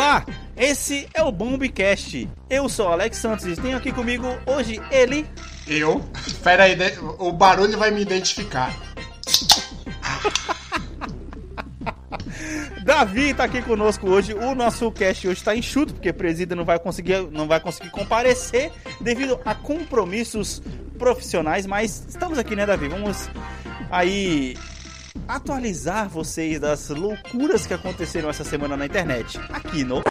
Olá, esse é o Bombcast. Eu sou o Alex Santos e tenho aqui comigo hoje ele. Eu? Espera aí, o barulho vai me identificar. Davi tá aqui conosco hoje. O nosso cast hoje tá enxuto, porque o presídio não vai conseguir, não vai conseguir comparecer devido a compromissos profissionais, mas estamos aqui, né, Davi? Vamos aí atualizar vocês das loucuras que aconteceram essa semana na internet. Aqui no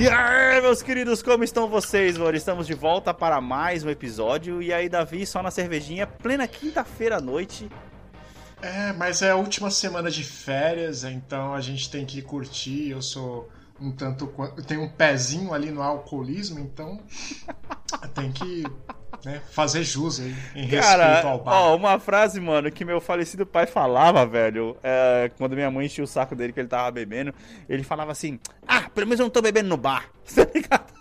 E aí, meus queridos, como estão vocês, mano? Estamos de volta para mais um episódio. E aí, Davi, só na cervejinha, plena quinta-feira à noite. É, mas é a última semana de férias, então a gente tem que curtir. Eu sou um tanto. tenho um pezinho ali no alcoolismo, então tem que né, fazer jus aí, em respeito Cara, ao bar. ó, uma frase, mano, que meu falecido pai falava, velho, é, quando minha mãe enchia o saco dele que ele tava bebendo, ele falava assim: Ah, pelo menos eu não tô bebendo no bar. Tá ligado?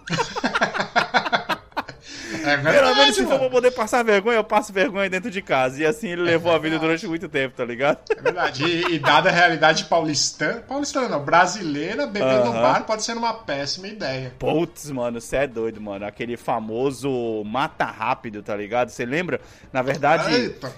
É Pelo menos verdade, se for pra poder passar vergonha, eu passo vergonha dentro de casa. E assim ele levou a vida durante muito tempo, tá ligado? É verdade. E, e dada a realidade paulistana, paulistana não, brasileira, beber no Aham. bar pode ser uma péssima ideia. Putz, mano, você é doido, mano. Aquele famoso mata rápido, tá ligado? Você lembra? Na verdade, Eita.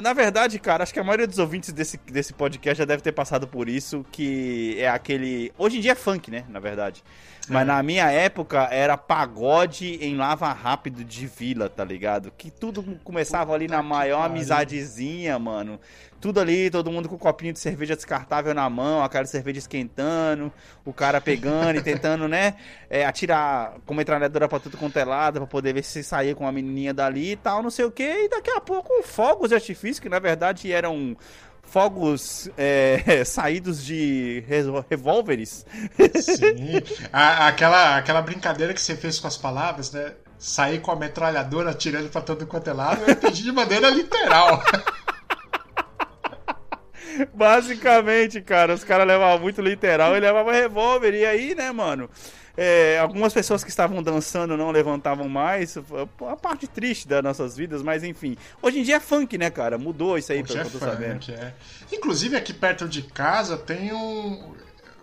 na verdade, cara, acho que a maioria dos ouvintes desse, desse podcast já deve ter passado por isso, que é aquele. Hoje em dia é funk, né? Na verdade. Mas na minha época era pagode em lava rápido de vila, tá ligado? Que tudo começava ali na maior amizadezinha, mano. Tudo ali, todo mundo com um copinho de cerveja descartável na mão, aquela cerveja esquentando, o cara pegando e tentando, né, é, atirar com metralhadora pra tudo quanto é lado, pra poder ver se saía com a menininha dali e tal, não sei o que. E daqui a pouco fogos de artifício, que na verdade eram fogos é, saídos de re- revólveres. Sim. A- aquela, aquela brincadeira que você fez com as palavras, né? Sair com a metralhadora atirando pra todo quanto é lado, eu entendi de maneira literal. Basicamente, cara, os caras levavam muito literal e levavam revólver. E aí, né, mano? É, algumas pessoas que estavam dançando não levantavam mais. A parte triste das nossas vidas, mas enfim. Hoje em dia é funk, né, cara? Mudou isso aí, Hoje pelo é que eu tô sabendo. é. Inclusive aqui perto de casa tem um.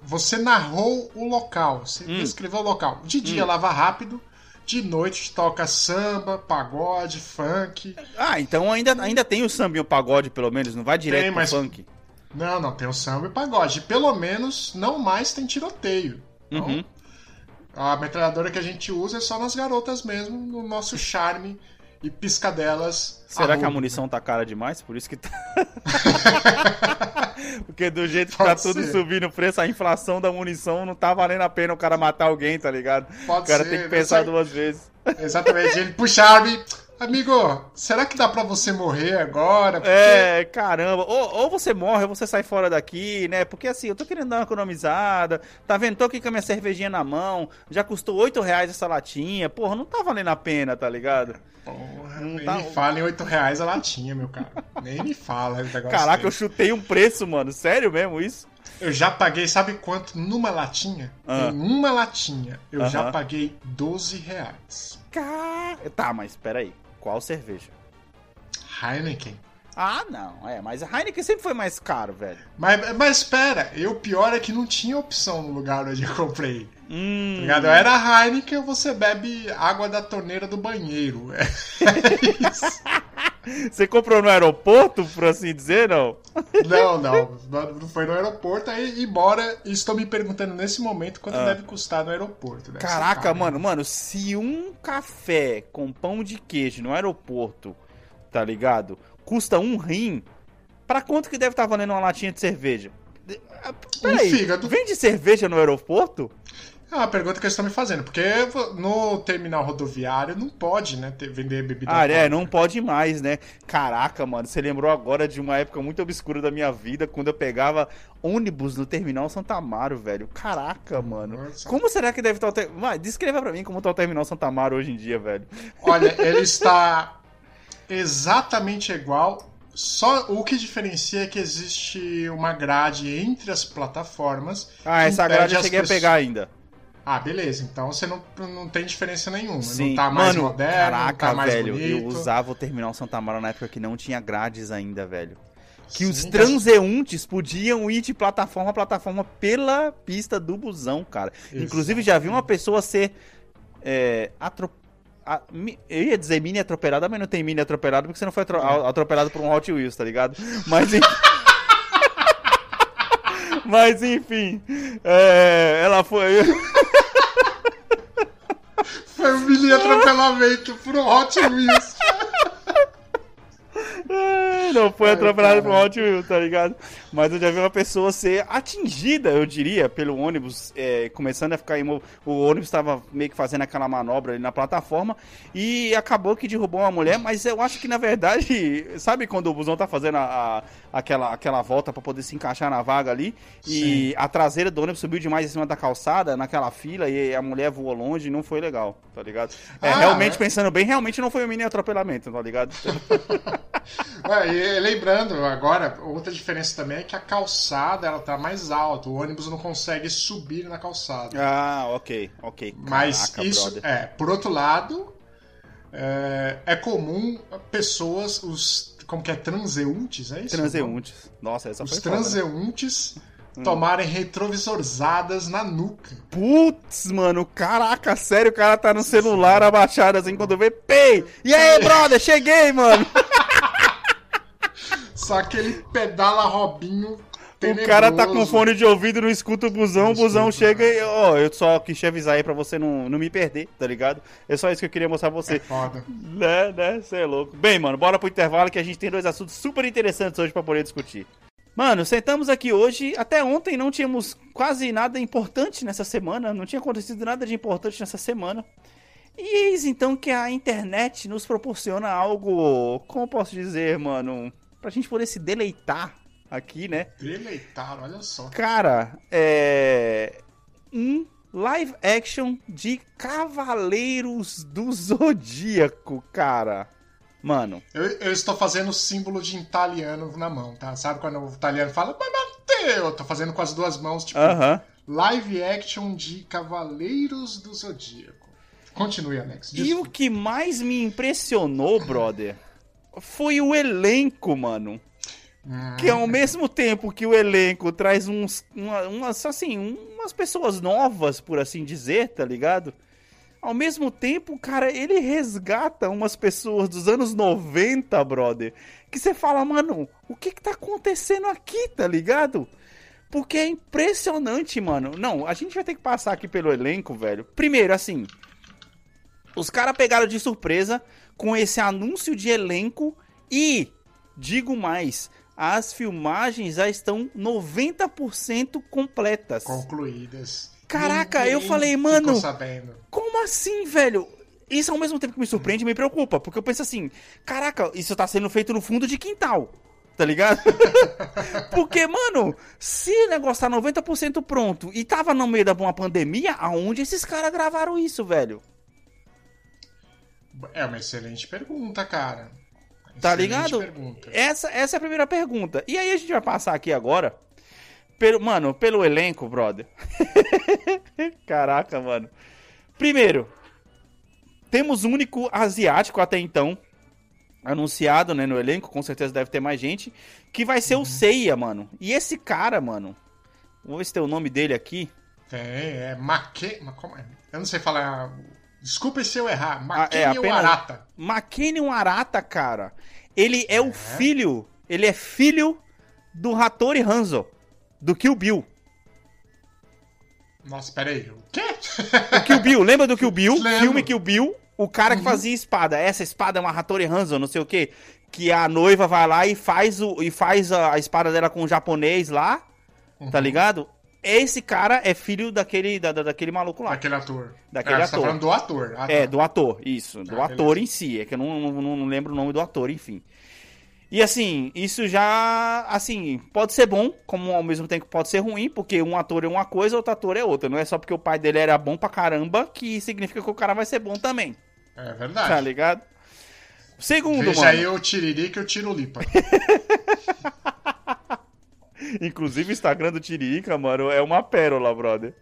Você narrou o local, você Hum. descreveu o local. De dia lava rápido, de noite toca samba, pagode, funk. Ah, então ainda, ainda tem o samba e o pagode, pelo menos. Não vai direto Tem, pro mas- funk. Não, não, tem o samba e pagode. Pelo menos não mais tem tiroteio. Então, Uhum. A metralhadora que a gente usa é só nas garotas mesmo, no nosso charme e piscadelas. Será que a munição tá cara demais? Por isso que tá. Porque do jeito que tá Pode tudo ser. subindo o preço, a inflação da munição não tá valendo a pena o cara matar alguém, tá ligado? Pode o cara ser, tem que pensar duas vezes. Exatamente, ele puxa a arma e... Amigo, será que dá pra você morrer agora? Porque- É, caramba. Ou, ou você morre, ou você sai fora daqui, né? Porque assim, eu tô querendo dar uma economizada. Tá vendo? Tô aqui com a minha cervejinha na mão. Já custou 8 reais essa latinha. Porra, não tá valendo a pena, tá ligado? Porra, Não nem tá- me fala em 8 reais a latinha, meu cara. Nem me fala o negócio Caraca, eu desse. chutei um preço, mano. Sério mesmo isso? eu... já paguei, sabe quanto? Numa latinha? Ah. Em uma latinha, eu já Aham. paguei 12 reais. Car... Tá, mas peraí. Qual cerveja? Heineken. Ah, não. É, mas a Heineken sempre foi mais caro, velho. Mas, mas espera, e o pior é que não tinha opção no lugar onde eu comprei. Hum. Tá ligado? Era Heineken ou você bebe água da torneira do banheiro. É isso. Você comprou no aeroporto, por assim dizer, não? Não, não. Não foi no aeroporto, aí, embora estou me perguntando nesse momento quanto Ah. deve custar no aeroporto. Deve ser Caraca, caro, mano, né? mano, se um café com pão de queijo no aeroporto, tá ligado? Custa um rim, pra quanto que deve estar valendo uma latinha de cerveja? Ah, Peraí, Um fígado. vende cerveja no aeroporto? É uma pergunta que eles estão me fazendo, porque no terminal rodoviário não pode, né, ter- vender bebida Ah, é, não pode mais, né? Caraca, mano, você lembrou agora de uma época muito obscura da minha vida, quando eu pegava ônibus no terminal Santa Amaro, velho. Caraca, mano. Nossa. Como será que deve estar o ter... Vai, descreva pra mim como tá o terminal Santa Amaro hoje em dia, velho. Olha, ele está exatamente igual, só o que diferencia é que existe uma grade entre as plataformas. Ah, essa grade eu cheguei a pessoas- pegar ainda. Ah, beleza. Então você não, não tem diferença nenhuma. Sim. Não tá mais Mano, moderno, caraca, tá mais velho, bonito. eu usava o terminal Santa Mara na época que não tinha grades ainda, velho. Que Sim, os transeuntes podiam ir de plataforma a plataforma pela pista do busão, cara. Inclusive, já vi uma pessoa ser é, atro... a- mi- Eu ia dizer mini atropelada, mas não tem mini atropelado porque você não foi atro- a- atropelado por um Hot Wheels, tá ligado? Mas enfim. mas enfim. é, ela foi. Foi um mini atropelamento por um Hot Wheels. Ai, Não foi atropelado por um. Hot Wheels, tá ligado? Mas eu já vi uma pessoa ser atingida, eu diria, pelo ônibus, é, começando a ficar imo... O ônibus estava meio que fazendo aquela manobra ali na plataforma e acabou que derrubou uma mulher, mas eu acho que na verdade, sabe quando o busão tá fazendo a, a- aquela, aquela volta pra poder se encaixar na vaga ali e a traseira do ônibus subiu demais em cima da calçada, naquela fila, e a mulher voou longe e não foi legal, tá ligado? É, Ah, realmente, é? pensando bem, realmente não foi um mini atropelamento, tá ligado? É, e lembrando, agora, outra diferença também é que a calçada ela tá mais alta. O ônibus não consegue subir na calçada. Ah, ok, ok. Mas Caraca, isso, brother. é, por outro lado, é, é comum pessoas, os, como que é, transeuntes, é isso? Transeuntes. Nossa, essa Os foi foda, né? transeuntes tomarem retrovisorzadas na nuca. Putz, mano, caraca, sério, o cara tá no celular abaixado assim quando vê, pei! E aí, brother, cheguei, mano! Só que ele pedala robinho O cara tá com tenebroso. fone de ouvido, não escuta o busão, o busão escuta, chega e, ó, eu só quis te avisar aí pra você não, não me perder, tá ligado? É só isso que eu queria mostrar pra você. É foda. Né, né, você é louco. Bem, mano, bora pro intervalo que a gente tem dois assuntos super interessantes hoje pra poder discutir. Mano, sentamos aqui hoje. Até ontem não tínhamos quase nada importante nessa semana. Não tinha acontecido nada de importante nessa semana. E eis então que a internet nos proporciona algo. Como eu posso dizer, mano? Pra gente poder se deleitar aqui, né? Deleitar, olha só. Cara, é. Um live action de Cavaleiros do Zodíaco, cara. Mano, Eu, eu estou fazendo o símbolo de italiano na mão, tá? Sabe quando o italiano fala? Eu tô fazendo com as duas mãos, tipo, aham. live action de Cavaleiros do Zodíaco. Continue, Alex. E o Desculpa. que mais me impressionou, brother, foi o elenco, mano. Hum, Que ao mesmo tempo que o elenco traz uns, uma- umas, assim, umas pessoas novas, por assim dizer, tá ligado? Ao mesmo tempo, cara, ele resgata umas pessoas dos anos 90, brother. Que você fala, mano, o que que tá acontecendo aqui, tá ligado? Porque é impressionante, mano. Não, a gente vai ter que passar aqui pelo elenco, velho. Primeiro, assim, os caras pegaram de surpresa com esse anúncio de elenco e, digo mais, as filmagens já estão 90% completas. concluídas. Caraca, Ninguém eu falei, mano, sabendo. Como assim, velho? Isso ao mesmo tempo que me surpreende e me preocupa, porque eu penso assim, caraca, isso tá sendo feito no fundo de quintal. Tá ligado? porque, mano, se o negócio tá 90% pronto e tava no meio da uma pandemia, aonde esses caras gravaram isso, velho? É uma excelente pergunta, cara. Tá Excelente ligado? Pergunta. Essa, essa é a primeira pergunta. E aí a gente vai passar aqui agora. Pelo, mano, pelo elenco, brother. Caraca, mano. Primeiro, temos o único asiático até então. Anunciado, né, no elenco. Com certeza deve ter mais gente. Que vai ser o Seiya, mano. E esse cara, mano. Vou ver se tem o nome dele aqui. É Maque... mas como é? Eu não sei falar... Desculpa se eu errar. Ah, é, Arata. Makenion Arata, cara. Ele é, o filho. Ele é filho do Hattori Hanzo. Do Kill Bill. Nossa, peraí. O quê? O Kill Bill, lembra do Kill Bill? Lembro. Filme Kill Bill. O cara que fazia espada. Essa espada é uma Hattori Hanzo, não sei o quê. Que a noiva vai lá e faz, o, e faz a, a espada dela com o japonês lá. Tá ligado? Esse cara é filho daquele, da, da- daquele maluco lá. Daquele ator. Daquele é, Você tá ator. falando do ator. Ah, É, tá. do ator, isso. Do Ah, ator em si. É que eu não, não, não lembro o nome do ator, enfim. E assim, isso já, assim, pode ser bom, como ao mesmo tempo pode ser ruim, porque um ator é uma coisa, outro ator é outra. Não é só porque o pai dele era bom pra caramba que significa que o cara vai ser bom também, É tá verdade. ligado? Segundo, Veja mano. aí o Tiririca e o Tirolipa. Inclusive o Instagram do Tiririca, mano, é uma pérola, brother.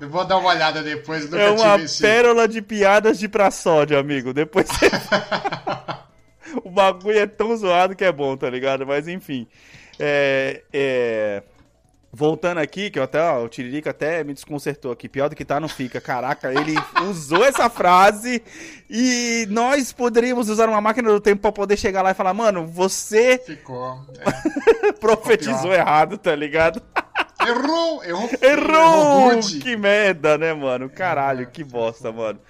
Eu vou dar uma olhada depois do É uma pérola de piadas de pra sódio, amigo. Depois você... O bagulho é tão zoado que é bom, tá ligado? Mas enfim. É, é... Voltando aqui, que eu até, ó, o Tiririca até me desconcertou aqui. Pior do que tá, não fica. Caraca, ele usou essa frase e nós poderíamos usar uma máquina do tempo pra poder chegar lá e falar, mano, você. Ficou. É. profetizou errado, tá ligado? Errou! Errou! Errou! Errou que merda, né, mano? Caralho, que bosta, mano.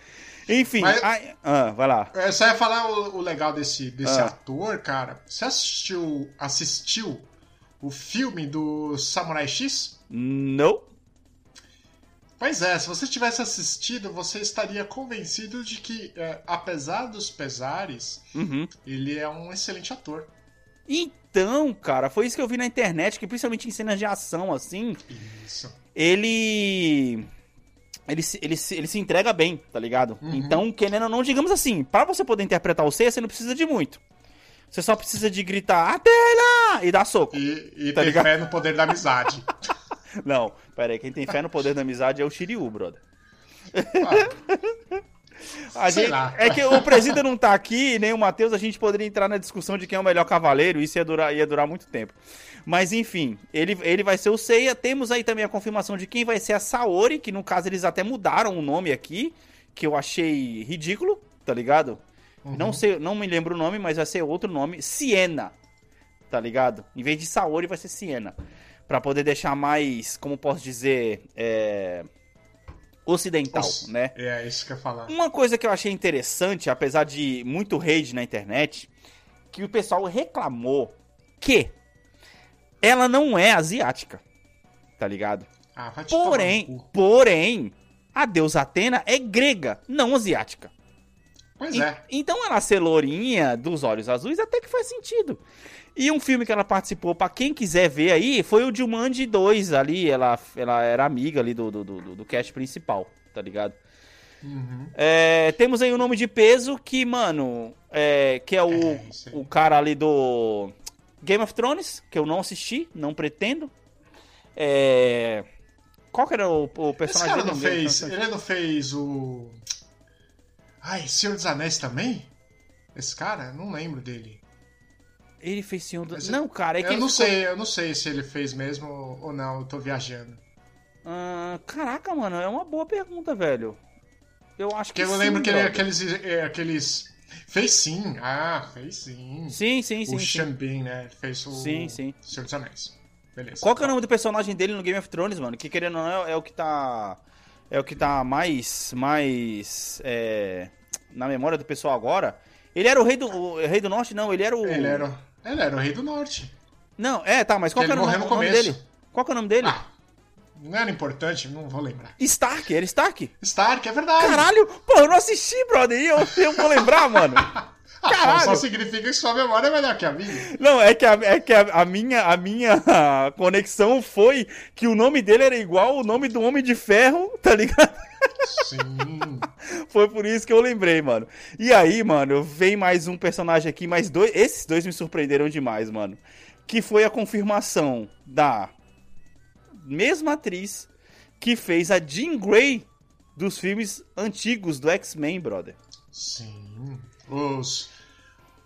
Enfim, Mas, ai, ah, vai lá. Eu só ia falar o, o legal desse, desse ah. ator, cara. Você assistiu, assistiu o filme do Samurai X? Não. Pois é, se você tivesse assistido, você estaria convencido de que, é, apesar dos pesares, uhum. ele é um excelente ator. Então, cara, foi isso que eu vi na internet, que principalmente em cenas de ação, assim. Isso. Ele ele se, ele, se, ele se entrega bem, tá ligado? Uhum. Então, querendo ou não, digamos assim, para você poder interpretar o C, você não precisa de muito. Você só precisa de gritar Atena! e dar soco. E, e tá ter ligado? fé no poder da amizade. não, pera aí, quem tem fé no poder da amizade é o Shiryu, brother. Ah. A gente, é que o presida não tá aqui, nem o Matheus, a gente poderia entrar na discussão de quem é o melhor cavaleiro, isso ia durar, ia durar muito tempo. Mas enfim, ele, ele vai ser o Seiya. Temos aí também a confirmação de quem vai ser a Saori, que no caso eles até mudaram o nome aqui, que eu achei ridículo, tá ligado? Uhum. Não sei, não me lembro o nome, mas vai ser outro nome, Siena. Tá ligado? Em vez de Saori vai ser Siena. Para poder deixar mais, como posso dizer, é ocidental, né? É, isso que eu ia falar. Uma coisa que eu achei interessante, apesar de muito hate na internet, que o pessoal reclamou que ela não é asiática, tá ligado? Ah, vai te porém, porém, a deusa Atena é grega, não asiática. Pois e, é. Então ela ser lourinha dos olhos azuis até que faz sentido. E um filme que ela participou, para quem quiser ver aí, foi o Jumanji 2 ali. Ela, ela era amiga ali do, do, do, do cast principal, tá ligado? Uhum. É, temos aí o um nome de peso que, mano, é, que é o, é, o cara ali do Game of Thrones, que eu não assisti, não pretendo. É... Qual que era o, o personagem Esse cara não fez, Ele não fez o. Ai, Senhor dos Anéis também? Esse cara? Não lembro dele. Ele fez Senhor dos Não, cara, é que Eu não ficou... sei, eu não sei se ele fez mesmo ou não, eu tô viajando. Ah, caraca, mano, é uma boa pergunta, velho. Eu acho que. Porque eu sim, lembro que ele, aqueles, é, aqueles Fez sim, ah, fez sim. Sim, sim, sim. O Bean, né? Fez o sim, sim. Senhor dos Anéis. Beleza. Qual que é o nome do personagem dele no Game of Thrones, mano? Que querendo ou não é, é o que tá. É o que tá mais. mais. É, na memória do pessoal agora. Ele era o rei do. O rei do norte, não, ele era o. Ele era, ele era o rei do norte. Não, é, tá, mas qual que era o nome, o nome dele? Qual que é o nome dele? Ah, não era importante, não vou lembrar. Stark, era Stark? Stark, é verdade. Caralho, pô, eu não assisti, brother, e eu, eu vou lembrar, mano. Caralho. Só significa que sua memória é melhor que a minha. Não, é que, a, é que a, a minha, a minha conexão foi que o nome dele era igual o nome do Homem de Ferro, tá ligado? Sim. foi por isso que eu lembrei, mano. E aí, mano, vem mais um personagem aqui, mais dois. Esses dois me surpreenderam demais, mano. Que foi a confirmação da mesma atriz que fez a Jean Grey dos filmes antigos do X-Men, brother. Sim. Os.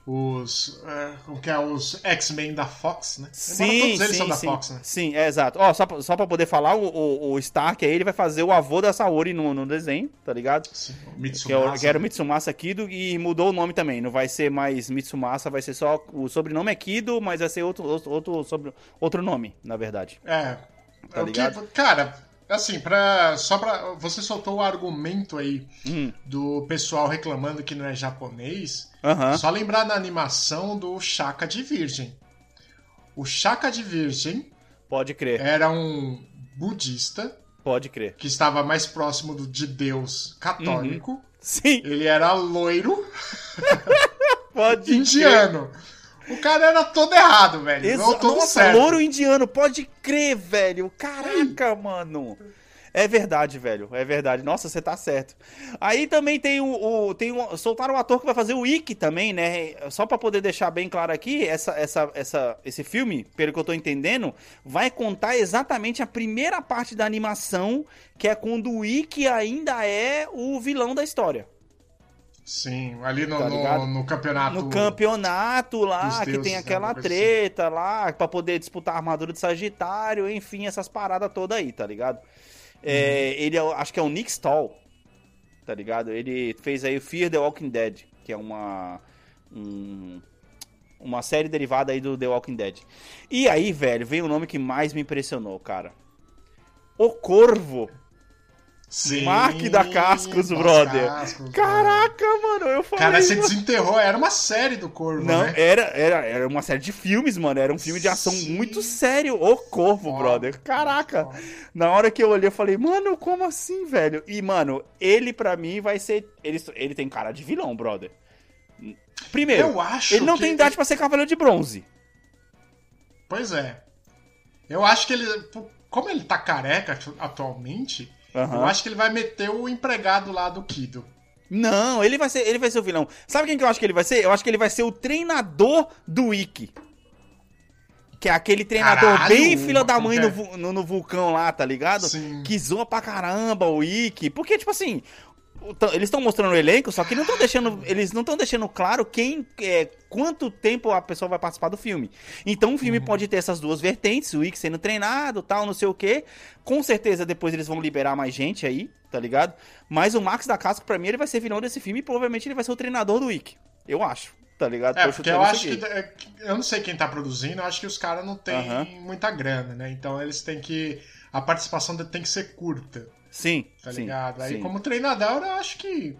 Os. É, como que é? Os X-Men da Fox, né? Sim, todos eles sim, são da sim. Fox, né? Sim, é exato. Ó, só, só pra poder falar, o, o, o, Stark aí ele vai fazer o avô da Saori no, no desenho, tá ligado? Sim, o Mitsumasa. Que, é que era o Mitsumasa Kido e mudou o nome também. Não vai ser mais Mitsumasa, vai ser só. O sobrenome é Kido, mas vai ser outro, outro, outro, sobre, outro nome, na verdade. É, Tá ligado? Que, cara, assim, pra, só pra. Você soltou o argumento aí hum. do pessoal reclamando que não é japonês. Uhum. Só lembrar da animação do Chaka de Virgem. O Chaka de Virgem. Pode crer. Era um budista. Pode crer. Que estava mais próximo do, de Deus católico. Uhum. Sim. Ele era loiro. Pode indiano. Crer. O cara era todo errado, velho. Exa não todo Nossa, certo. louro indiano, pode crer, velho. Caraca, mano. É verdade, velho. É verdade. Nossa, você tá certo. Aí também tem o. o tem um, soltaram o ator que vai fazer o Ikki também, né? Só pra poder deixar bem claro aqui, essa, essa, essa, esse filme, pelo que eu tô entendendo, vai contar exatamente a primeira parte da animação, que é quando o Ikki ainda é o vilão da história. Sim, ali no, tá no, no, campeonato. No campeonato lá, que tem aquela assim. treta lá, pra poder disputar a armadura de Sagitário, enfim, essas paradas todas aí, tá ligado? É, uhum. ele é, acho que é o Nick Stahl, tá ligado? Ele fez aí o Fear the Walking Dead, que é uma. Um, uma série derivada aí do The Walking Dead. E aí, velho, veio o nome que mais me impressionou, cara. O Corvo. Sim, Mark da Cascos, brother. Cascos, Caraca, mano, eu falei. Cara, você desenterrou, era uma série do Corvo, Não, né? era, era, era uma série de filmes, mano. Era um filme de ação Sim. muito sério. O Corvo, oh, brother. Caraca. Oh. Na hora que eu olhei, eu falei, mano, como assim, velho? E, mano, ele pra mim vai ser. Ele, ele tem cara de vilão, brother. Primeiro, eu acho ele não tem idade pra ser cavaleiro de bronze. Pois é. Eu acho que ele. Como ele tá careca atualmente Uhum. Eu acho que ele vai meter o empregado lá do Kido. Não, ele vai ser, ele vai ser o vilão. Sabe quem que eu acho que ele vai ser? Eu acho que ele vai ser o treinador do Ikki. Que é aquele treinador Caralho, bem filha da mãe no, no, no, vulcão lá, tá ligado? Sim. Que zoa pra caramba o Ikki. Porque, tipo assim, eles estão mostrando o elenco, só que não estão deixando, eles não estão deixando claro quem, é, quanto tempo a pessoa vai participar do filme. Então o filme uhum. pode ter essas duas vertentes, o Ick sendo treinado, tal, não sei o que. Com certeza depois eles vão liberar mais gente aí, tá ligado? Mas o Max da Casca para mim ele vai ser vilão desse filme e provavelmente ele vai ser o treinador do Ick. Eu acho. Tá ligado? É, porque eu acho que. É, eu não sei quem tá produzindo, eu acho que os caras não têm uhum. muita grana, né? Então eles têm que. A participação tem que ser curta. Sim. Tá sim, ligado? Aí, sim. como treinador, eu acho que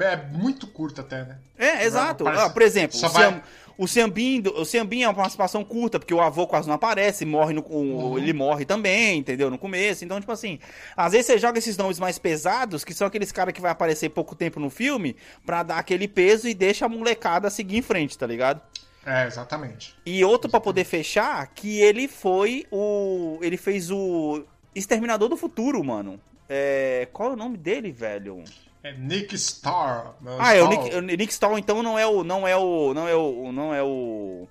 é muito curto até, né? É, exato. Ah, por exemplo, o, vai... o Ciambin, o Ciambin é uma participação curta, porque o avô quase não aparece, morre no, uhum. ele morre também, entendeu? No começo. Então, tipo assim, às vezes você joga esses nomes mais pesados, que são aqueles caras que vai aparecer pouco tempo no filme, pra dar aquele peso e deixa a molecada seguir em frente, tá ligado? É, exatamente. E outro para poder fechar, que ele foi o. Ele fez o Exterminador do Futuro, mano. É, qual é o nome dele, velho? É Nick Star. Ah, é o Nick, o Nick Star, então não é o. Não é o. Não é o. Não é o.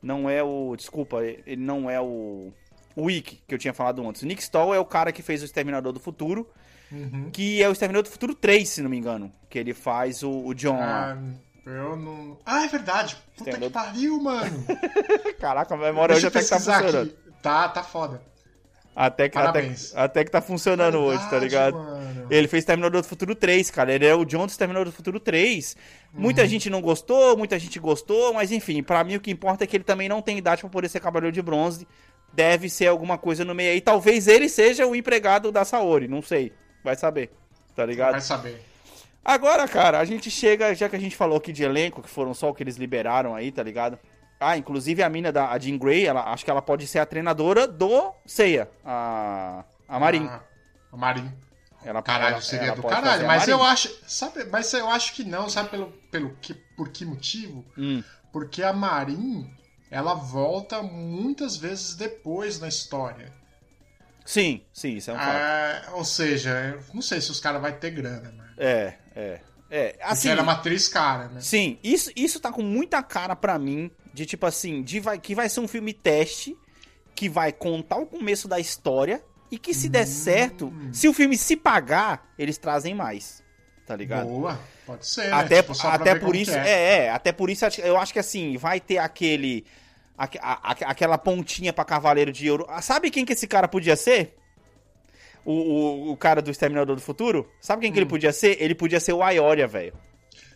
Não é o. Desculpa, ele não é o. O Wick, que eu tinha falado antes. O Nick Stahl é o cara que fez o Exterminador do Futuro. Uhum. Que é o Exterminador do Futuro 3, se não me engano. Que ele faz o, o John ah, Eu não. Ah, é verdade. Puta que pariu, mano. Caraca, a memória hoje até que tá funcionando. Aqui. Tá, tá foda. Até que, até, até, que tá funcionando Verdade, hoje, tá ligado? Mano. Ele fez Terminador do Futuro 3, cara. Ele é o John do Terminador do Futuro 3. Uhum. Muita gente não gostou, muita gente gostou, mas enfim, para mim o que importa é que ele também não tem idade para poder ser Cavaleiro de Bronze. Deve ser alguma coisa no meio aí. Talvez ele seja o empregado da Saori, não sei. Vai saber, tá ligado? Vai saber. Agora, cara, a gente chega, já que a gente falou aqui de elenco, que foram só o que eles liberaram aí, tá ligado? Ah, inclusive a mina da a Jean Grey, ela, acho que ela pode ser a treinadora do Seiya, a, a Marin. Ah, a Marin. Ela, caralho, ela, seria ela do caralho. Mas eu acho. Sabe, mas eu acho que não, sabe pelo, pelo que, por que motivo? Hum. Porque a Marin, ela volta muitas vezes depois na história. Sim, sim, isso é um fato. É, ou seja, não sei se os caras vão ter grana, mano. É, é. É, assim, Porque era uma atriz cara, né? Sim, isso, isso tá com muita cara para mim de tipo assim, de vai, que vai ser um filme teste, que vai contar o começo da história e que se der hum. certo, se o filme se pagar, eles trazem mais. Tá ligado? Boa, pode ser. Até, né? tipo, até por isso, é. é. é, até por isso eu acho que assim, vai ter aquele a, a, aquela pontinha para Cavaleiro de Ouro. Ah, sabe quem que esse cara podia ser? O, o, o cara do Exterminador do Futuro? Sabe quem hum. que ele hum. podia ser? Ele podia ser o Ayoria, velho.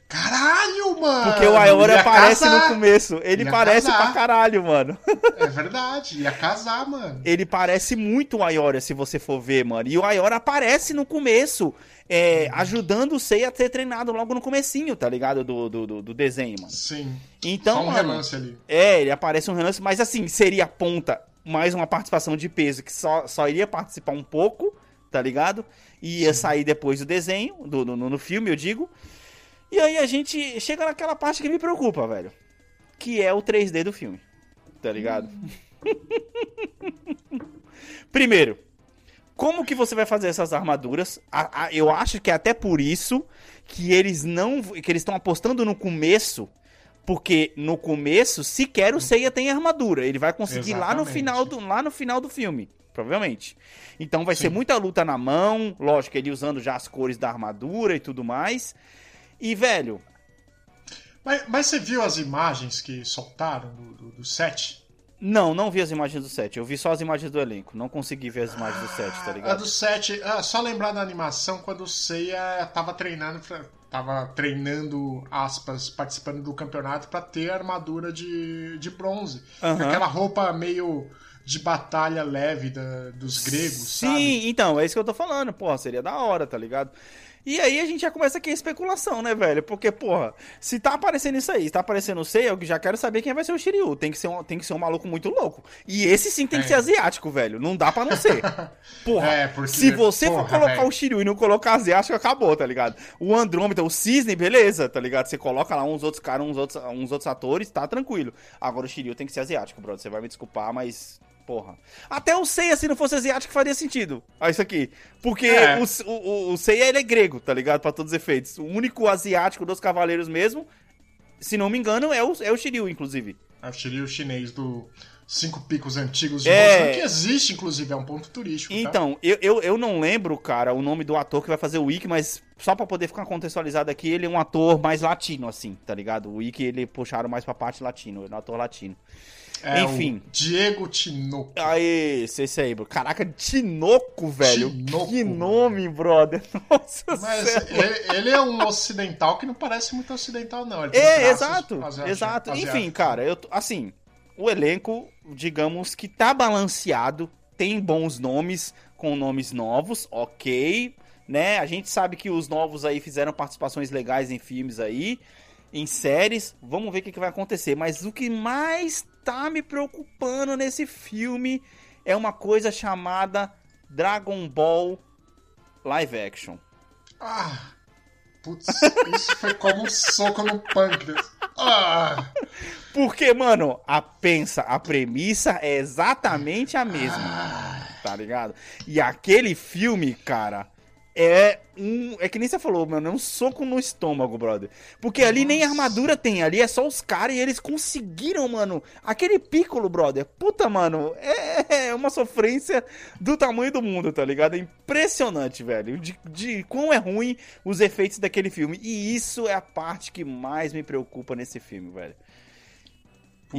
Caralho, mano! Porque o Ayoria aparece casar. no começo. Ele ia parece casar. pra caralho, mano. É verdade, ia casar, mano. Ele parece muito o Ayoria, se você for ver, mano. E o Ayoria aparece no começo, é, ajudando o Sei a ser treinado logo no comecinho, tá ligado? Do, do, do desenho, mano. Sim. Então, Só um mano, relance ali. É, ele aparece um relance, mas assim, seria ponta, mais uma participação de peso, que só, só iria participar um pouco, tá ligado? E ia Sim. sair depois do desenho, do, no, no filme, eu digo. E aí a gente chega naquela parte que me preocupa, velho. Que é o 3D do filme. Tá ligado? Primeiro, Como que você vai fazer essas armaduras? A- a- eu acho que é até por isso que eles não. que eles estão apostando no começo. Porque no começo, sequer o Seiya tem armadura. Ele vai conseguir lá no final do, lá no final do filme. Provavelmente. Então vai ser Sim. muita luta na mão. Lógico, ele usando já as cores da armadura e tudo mais. E, velho, Mas, mas você viu as imagens que soltaram do, do, do set? não, não vi as imagens do set. Eu vi só as imagens do elenco. Não consegui ver as imagens do set, tá A ligado? do set, ah, só lembrar da animação quando o Seiya tava treinando, tava treinando, aspas, participando do campeonato pra ter a armadura de, de bronze. Com aquela roupa meio de batalha leve da- dos gregos, Sim, sabe? então, é isso que eu tô falando. Porra, seria da hora, tá ligado? E aí a gente já começa aqui a especulação, né, velho? Porque, porra, se tá aparecendo isso aí, se tá aparecendo o Sei, eu já quero saber quem vai ser o Shiryu. Tem que ser um, tem que ser um maluco muito louco. E esse sim tem que É. ser asiático, velho. Não dá pra não ser. Porra, É, porque, se você for porra, colocar velho. o Shiryu e não colocar asiático, acabou, tá ligado? O Andrômeda, o Cisne, beleza, tá ligado? Você coloca lá uns outros caras, uns outros, uns outros atores, tá tranquilo. Agora o Shiryu tem que ser asiático, brother. Você vai me desculpar, mas. Porra. Até o Seiya, se não fosse asiático, faria sentido. Ah, isso aqui. Porque É. o, o, o Seiya, ele é grego, tá ligado? Pra todos os efeitos. O único asiático dos cavaleiros mesmo, se não me engano, é o, é o Shiryu, inclusive. É o Shiryu chinês do Cinco Picos Antigos de É. Rosan, que existe, inclusive, é um ponto turístico. tá? Então, eu, eu, eu não lembro, cara, o nome do ator que vai fazer o Wiki, mas só pra poder ficar contextualizado aqui, ele é um ator mais latino, assim, tá ligado? O Wiki, ele puxaram mais pra parte latino, ele é um ator latino. É enfim. Diego Tinoco. Aê, esse, esse aí, bro. Caraca, Tinoco, velho. Tinoco, que velho. nome, brother. Nossa Mas ele, ele é um ocidental que não parece muito ocidental, não. Ele tem É, exato, asiáticos- exato. Enfim, asiáticos. cara, eu, assim, o elenco, digamos que tá balanceado, tem bons nomes, com nomes novos, ok, né? A gente sabe que os novos aí fizeram participações legais em filmes aí, em séries, vamos ver o que, que vai acontecer. Mas o que mais tá me preocupando nesse filme é uma coisa chamada Dragon Ball Live Action. Ah, putz, isso foi como um soco no pâncreas. Ah, Porque, mano, a pensa, a premissa é exatamente a mesma, ah, tá ligado? E aquele filme, cara, é um. É que nem você falou, mano, é um soco no estômago, brother. Porque ali nem Nossa. armadura tem, ali é só os caras e eles conseguiram, mano. Aquele Piccolo, brother. Puta, mano, é, é uma sofrência do tamanho do mundo, tá ligado? É impressionante, velho. De, de quão é ruim os efeitos daquele filme. E isso é a parte que mais me preocupa nesse filme, velho.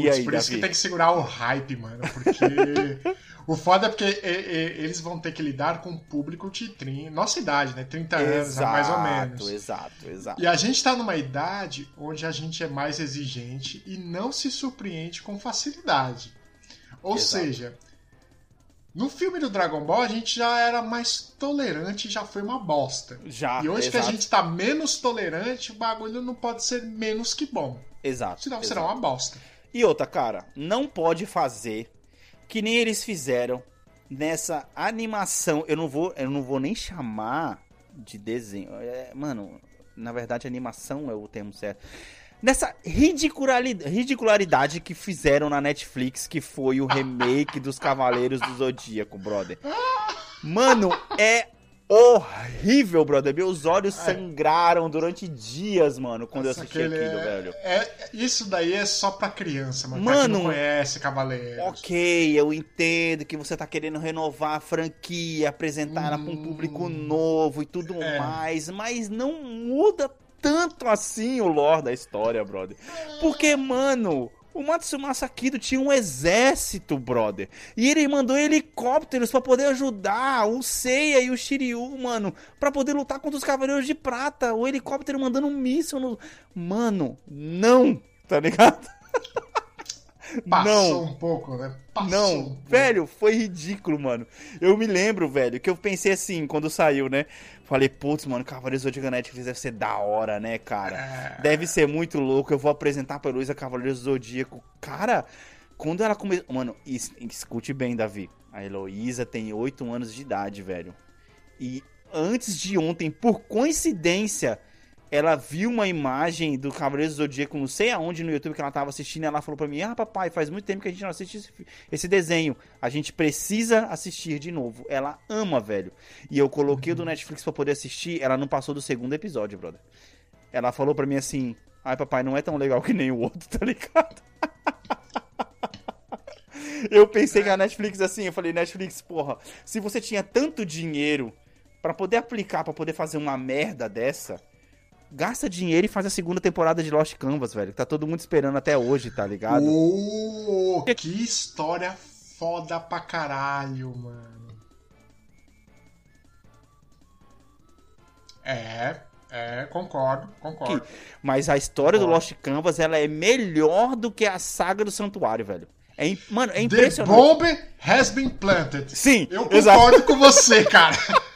Putz, E aí, por isso Davi? que tem que segurar o hype, mano. Porque. o foda é porque e- e- eles vão ter que lidar com um público de 30, nossa idade, né? 30 anos, mais ou menos. Exato, exato. E a gente tá numa idade onde a gente é mais exigente e não se surpreende com facilidade. Ou Exato. seja, no filme do Dragon Ball a gente já era mais tolerante e já foi uma bosta. Já, e hoje que a exato, gente tá menos tolerante, o bagulho não pode ser menos que bom. Exato. Senão exato. será uma bosta. E outra, cara, não pode fazer que nem eles fizeram nessa animação. Eu não vou, eu não vou nem chamar de desenho. É, mano, na verdade, animação é o termo certo. Nessa ridicularidade, ridicularidade que fizeram na Netflix, que foi o remake dos Cavaleiros do Zodíaco, brother. Mano, é horrível, brother. Meus olhos sangraram durante dias, mano, quando eu Nossa, assisti aquele aquilo, é- velho. é- isso daí é só pra criança, mano. pra quem Mano, não conhece Cavaleiros. Ok, eu entendo que você tá querendo renovar a franquia, apresentar ela pra um Hum. público novo e tudo É. mais, mas não muda tanto assim o lore da história, brother. Porque, mano, o Matsumasa Kido tinha um exército, brother. E ele mandou helicópteros pra poder ajudar o Seiya e o Shiryu, mano, pra poder lutar contra os Cavaleiros de Prata. O helicóptero mandando um míssil no... Mano, não, tá ligado? Passou não. um pouco, né? Passou um Não, pouco. velho, foi ridículo, mano. Eu me lembro, velho, que eu pensei assim, quando saiu, né? Falei, putz, mano, Cavaleiros do Zodíaco Netflix deve ser da hora, né, cara? É. Deve ser muito louco. Eu vou apresentar pra Luísa Cavaleiros do Zodíaco. Cara, quando ela começou. Mano, es- escute bem, Davi. A Heloísa tem 8 anos de idade, velho. E antes de ontem, por coincidência, ela viu uma imagem do Cavaleiro do Zodíaco, não sei aonde no YouTube que ela tava assistindo, e ela falou pra mim: Ah, papai, faz muito tempo que a gente não assiste esse, esse desenho. A gente precisa assistir de novo. Ela ama, velho. E eu coloquei o do Netflix pra poder assistir, ela não passou do segundo episódio, brother. Ela falou pra mim assim: Ai, papai, não é tão legal que nem o outro, tá ligado? eu pensei que a Netflix assim, eu falei, Netflix, porra, se você tinha tanto dinheiro pra poder aplicar, pra poder fazer uma merda dessa, gasta dinheiro e faz a segunda temporada de Lost Canvas, velho. que Tá todo mundo esperando até hoje, tá ligado? Oh, que história foda pra caralho, mano. É, é, concordo, concordo. Mas a história do Concordo. Lost Canvas, ela é melhor do que a saga do Santuário, velho. É, mano, é The impressionante. bomb has been planted. Sim, Eu exato. concordo com você, cara.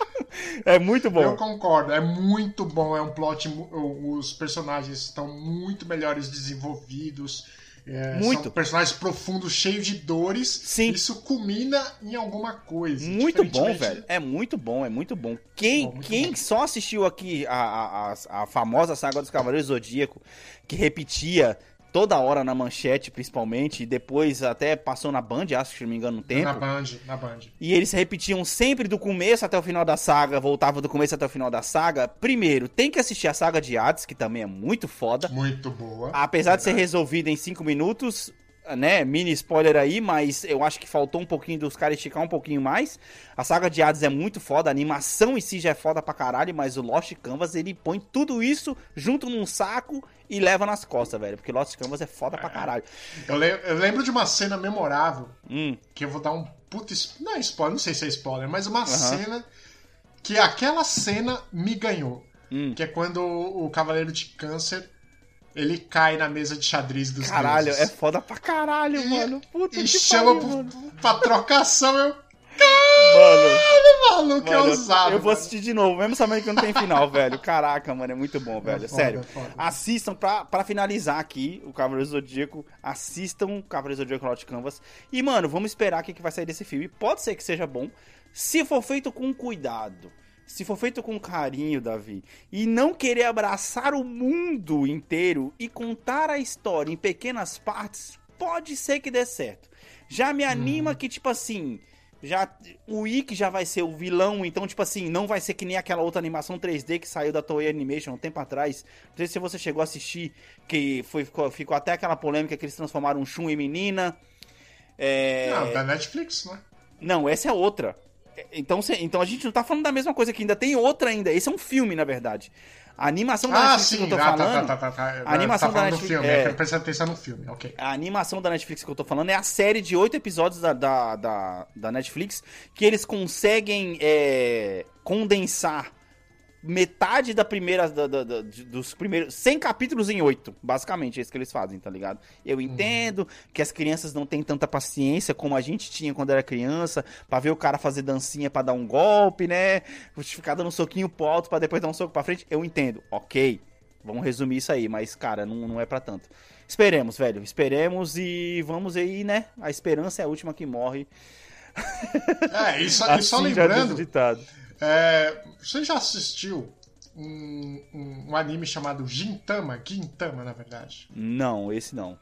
É muito bom. Eu concordo, é muito bom, é um plot. Os personagens estão muito melhores desenvolvidos. é, Muito. São personagens profundos, cheios de dores. Sim. Isso culmina em alguma coisa. Muito bom, velho. É muito bom, é muito bom. Quem, Bom, muito quem bom. só assistiu aqui a, a, a, famosa saga dos Cavaleiros Zodíaco, que repetia toda hora na manchete, principalmente, e depois até passou na Band, acho que se não me engano, um tempo. Na Band, na Band. E eles repetiam sempre do começo até o final da saga, voltava do começo até o final da saga. Primeiro, tem que assistir a saga de Hades, que também é muito foda. Muito boa. Apesar de ser resolvida em 5 minutos, né? Mini spoiler aí, mas eu acho que faltou um pouquinho dos caras esticar um pouquinho mais. A saga de Hades é muito foda, a animação em si já é foda pra caralho, mas o Lost Canvas ele põe tudo isso junto num saco e leva nas costas, velho. Porque Lost Canvas é foda pra caralho. Eu, le- eu lembro de uma cena memorável Hum, que eu vou dar um puto. Não é spoiler, não sei se é spoiler, mas uma cena que aquela cena me ganhou. hum. Que é quando o Cavaleiro de Câncer ele cai na mesa de xadrez dos Caralho, é deuses. foda pra caralho, E- mano. Puta E que chama pariu, pro- mano. pra trocação, eu. Mano, Maluco, é mano, ousado. eu vou mano. assistir de novo, mesmo sabendo que não tem final, velho. Caraca, mano, é muito bom, velho. foda, Sério. é foda. Assistam, pra, pra finalizar aqui, o Cavaleiro Zodíaco. Assistam o Cavaleiro Zodíaco Lost Canvas. E, mano, vamos esperar o que vai sair desse filme. Pode ser que seja bom, se for feito com cuidado. Se for feito com carinho, Davi, e não querer abraçar o mundo inteiro e contar a história em pequenas partes, pode ser que dê certo. Já me anima que, tipo assim, já o Ikki já vai ser o vilão, então, tipo assim, não vai ser que nem aquela outra animação 3D que saiu da Toei Animation um tempo atrás. Não sei se você chegou a assistir, que foi, ficou, ficou até aquela polêmica que eles transformaram um Shun em menina. É... Não, da Netflix, né? Não, essa é outra. Então, então a gente não tá falando da mesma coisa, que ainda tem outra ainda. Esse é um filme, na verdade. A animação da Ah, Netflix sim, que eu tô ah, tá, falando. tá, tá, tá, tá. a animação tá da Netflix- filme, é. é. atenção no filme, ok. A animação da Netflix que eu tô falando é a série de oito episódios da, da, da, da Netflix que eles conseguem é, condensar metade da primeira da- da- da- dos primeiros 100 capítulos em oito, basicamente é isso que eles fazem, tá ligado? Eu entendo que as crianças não têm tanta paciência como a gente tinha quando era criança, pra ver o cara fazer dancinha pra dar um golpe, né? Ficar dando um soquinho pro alto pra depois dar um soco pra frente, eu entendo. OK. Vamos resumir isso aí, mas cara, não, não é pra tanto. Esperemos, velho. Esperemos e vamos aí, né? A esperança é a última que morre. É, e só, e só Assim o lembrando. É, você já assistiu um, um, um anime chamado Gintama? Gintama, na verdade. Não, esse não.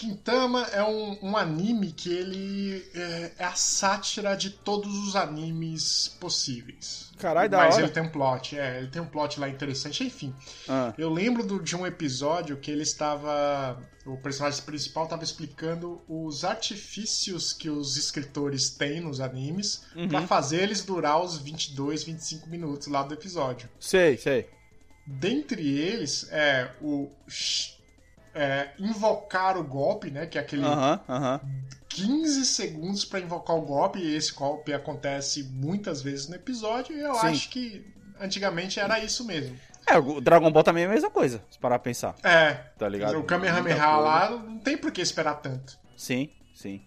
Gintama é um, um anime que ele é, é a sátira de todos os animes possíveis. Caralho, da Mas hora. ele tem um plot, é, ele tem um plot lá interessante, enfim. Ah, Eu lembro do- de um episódio que ele estava. O personagem principal estava explicando os artifícios que os escritores têm nos animes Uhum. pra fazer eles durar os 22, 25 minutos lá do episódio. sei, sei. Dentre eles é o. é, invocar o golpe, né? Que é aquele aham. 15 segundos pra invocar o golpe, e esse golpe acontece muitas vezes no episódio, e eu Sim. acho que antigamente era isso mesmo. É, o Dragon Ball também é a mesma coisa, se parar pra pensar, É, tá ligado? o Kamehameha lá não tem por que esperar tanto. Sim, sim.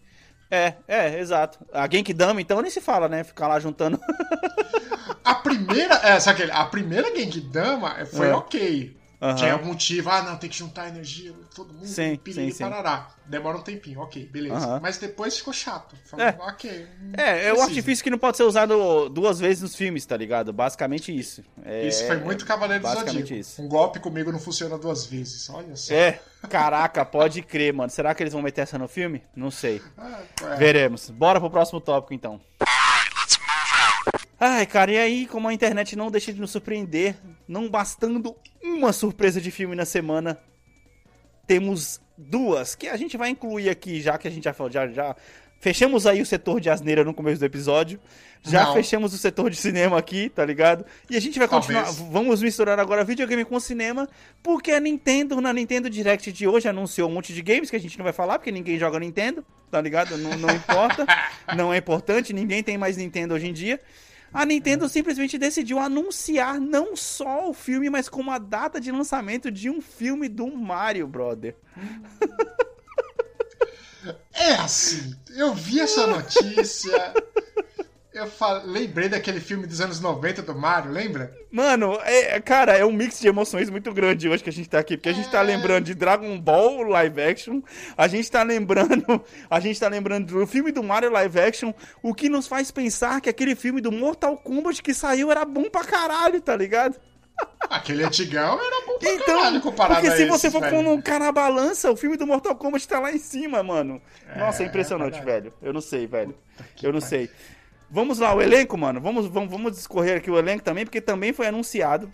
É, é, exato. A Genkidama, então, nem se fala, né? Ficar lá juntando. A primeira. É, sabe aquele, a primeira Genkidama foi É. ok. Tinha algum motivo, ah, não, tem que juntar energia, todo mundo, Sim, piriri, sim, sim. parará. Demora um tempinho, ok, beleza. Aham. Mas depois ficou chato. Falei, É. ok. É, é o artifício que não pode ser usado duas vezes nos filmes, tá ligado? Basicamente isso. É, Isso foi muito Cavaleiro do basicamente Zodíaco. isso. Um golpe comigo não funciona duas vezes, olha só. É, caraca, pode crer, mano. Será que eles vão meter essa no filme? Não sei. Ah, é. Veremos. Bora pro próximo tópico, então. Ai, cara, e aí, como a internet não deixa de nos surpreender, não bastando uma surpresa de filme na semana, temos duas, que a gente vai incluir aqui, já que a gente já falou, já, já fechamos aí o setor de asneira no começo do episódio, já Não. fechamos o setor de cinema aqui, tá ligado? E a gente vai continuar, Talvez. vamos misturar agora videogame com cinema, porque a Nintendo, na Nintendo Direct de hoje, anunciou um monte de games que a gente não vai falar, porque ninguém joga Nintendo, tá ligado? Não, não importa, não é importante, ninguém tem mais Nintendo hoje em dia. A Nintendo simplesmente decidiu anunciar não só o filme, mas como a data de lançamento de um filme do Mario, brother. É assim, eu vi essa notícia. Eu fa- lembrei daquele filme dos anos 90 do Mario, lembra? Mano, é, cara, é um mix de emoções muito grande hoje que a gente tá aqui, porque a gente tá É. lembrando de Dragon Ball live action, a gente tá lembrando, a gente tá lembrando do filme do Mario live action, o que nos faz pensar que aquele filme do Mortal Kombat que saiu era bom pra caralho, tá ligado? Aquele antigão era bom pra Então, caralho comparado porque a se você esses, for velho. colocar na balança, o filme do Mortal Kombat tá lá em cima, mano. Nossa, é É, impressionante, é velho. Eu não sei, velho. Eu não pariu. sei. Vamos lá, o elenco, mano. Vamos, vamos, vamos discorrer aqui o elenco também, porque também foi anunciado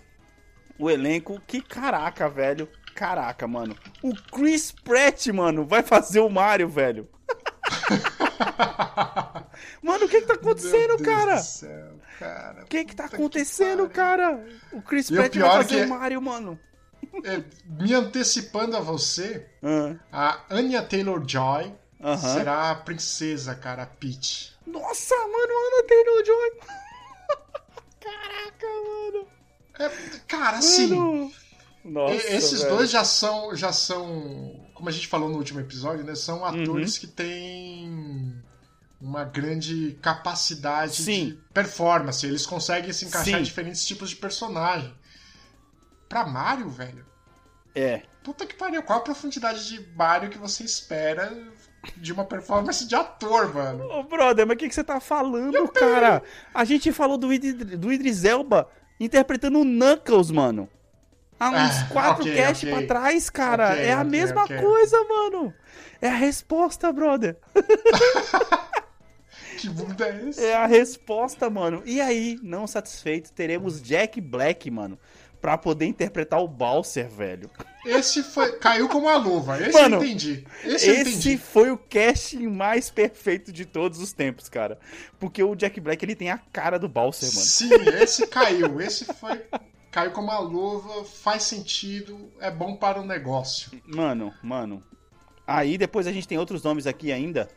o elenco. Que caraca, velho. Caraca, mano. O Chris Pratt, mano, vai fazer o Mario, velho. Mano, o que que tá acontecendo, Meu Deus cara? do céu, cara. O que que tá acontecendo, pariu. cara? O Chris E o Pratt vai pior fazer que- o Mario, mano. É, me antecipando a você, Ah, a Anya Taylor-Joy Aham. será a princesa, cara, a Peach. Nossa, mano, Ana Taylor-Joy. Caraca, mano. É, cara, assim. Nossa, esses velho. dois já são, já são, como a gente falou no último episódio, né? São atores Uhum. que têm uma grande capacidade Sim. de performance. Eles conseguem se encaixar Sim. em diferentes tipos de personagem. Pra Mario, velho, É. puta que pariu. Qual a profundidade de Mario que você espera de uma performance de ator, mano? Ô, brother, mas o que, que você tá falando, cara? A gente falou do, Idri- do Idris Elba interpretando o Knuckles, mano. Há uns Ah, quatro ok, cast ok. pra trás, cara. Ok, é a mesma coisa, mano. É a resposta, brother. Que mundo é esse? É a resposta, mano. E aí, não satisfeito, teremos Jack Black, mano. Pra poder interpretar o Bowser, velho. Esse foi. Caiu como a luva. Esse Mano, eu entendi. Esse, eu Esse entendi. foi o casting mais perfeito de todos os tempos, cara. Porque o Jack Black, ele tem a cara do Bowser, mano. Sim, esse caiu. Esse foi. Caiu como a luva, faz sentido, é bom para o negócio. Mano, mano. Aí depois a gente tem outros nomes aqui ainda.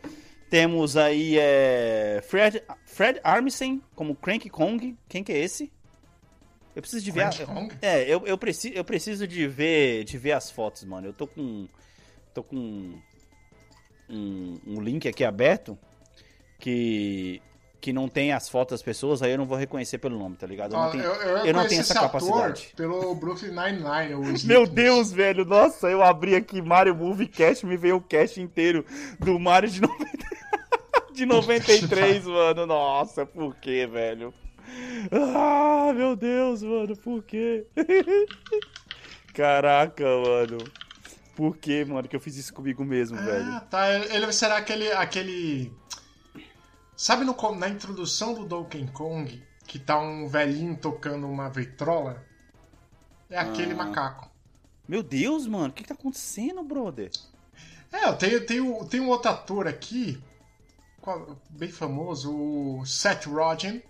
Temos aí é, Fred, Fred Armisen como Cranky Kong. Quem que é esse? Eu preciso de ver. A-? É, eu, eu, preciso, eu preciso de ver, de ver as fotos, mano. Eu tô com. Tô com um, um link aqui aberto que. Que não tem as fotos das pessoas, aí eu não vou reconhecer pelo nome, tá ligado? Eu não tenho, eu, eu, eu não tenho essa capacidade. pelo Brooklyn Nine-Nine. Meu. Deus, velho. Nossa, eu abri aqui Mario Movie Cast, me veio o cast inteiro do Mario de, 90... de 93, mano. Nossa, por que, velho? Ah, meu Deus, mano, por quê? Caraca, mano. Por que, mano, que eu fiz isso comigo mesmo, velho? Ah, tá. Ele será aquele. aquele... Sabe no, na introdução do Donkey Kong, que tá um velhinho tocando uma vitrola? É aquele Ah. macaco. Meu Deus, mano, o que, que tá acontecendo, brother? É, eu tenho, tenho, tem um outro ator aqui, bem famoso, o Seth Rogen.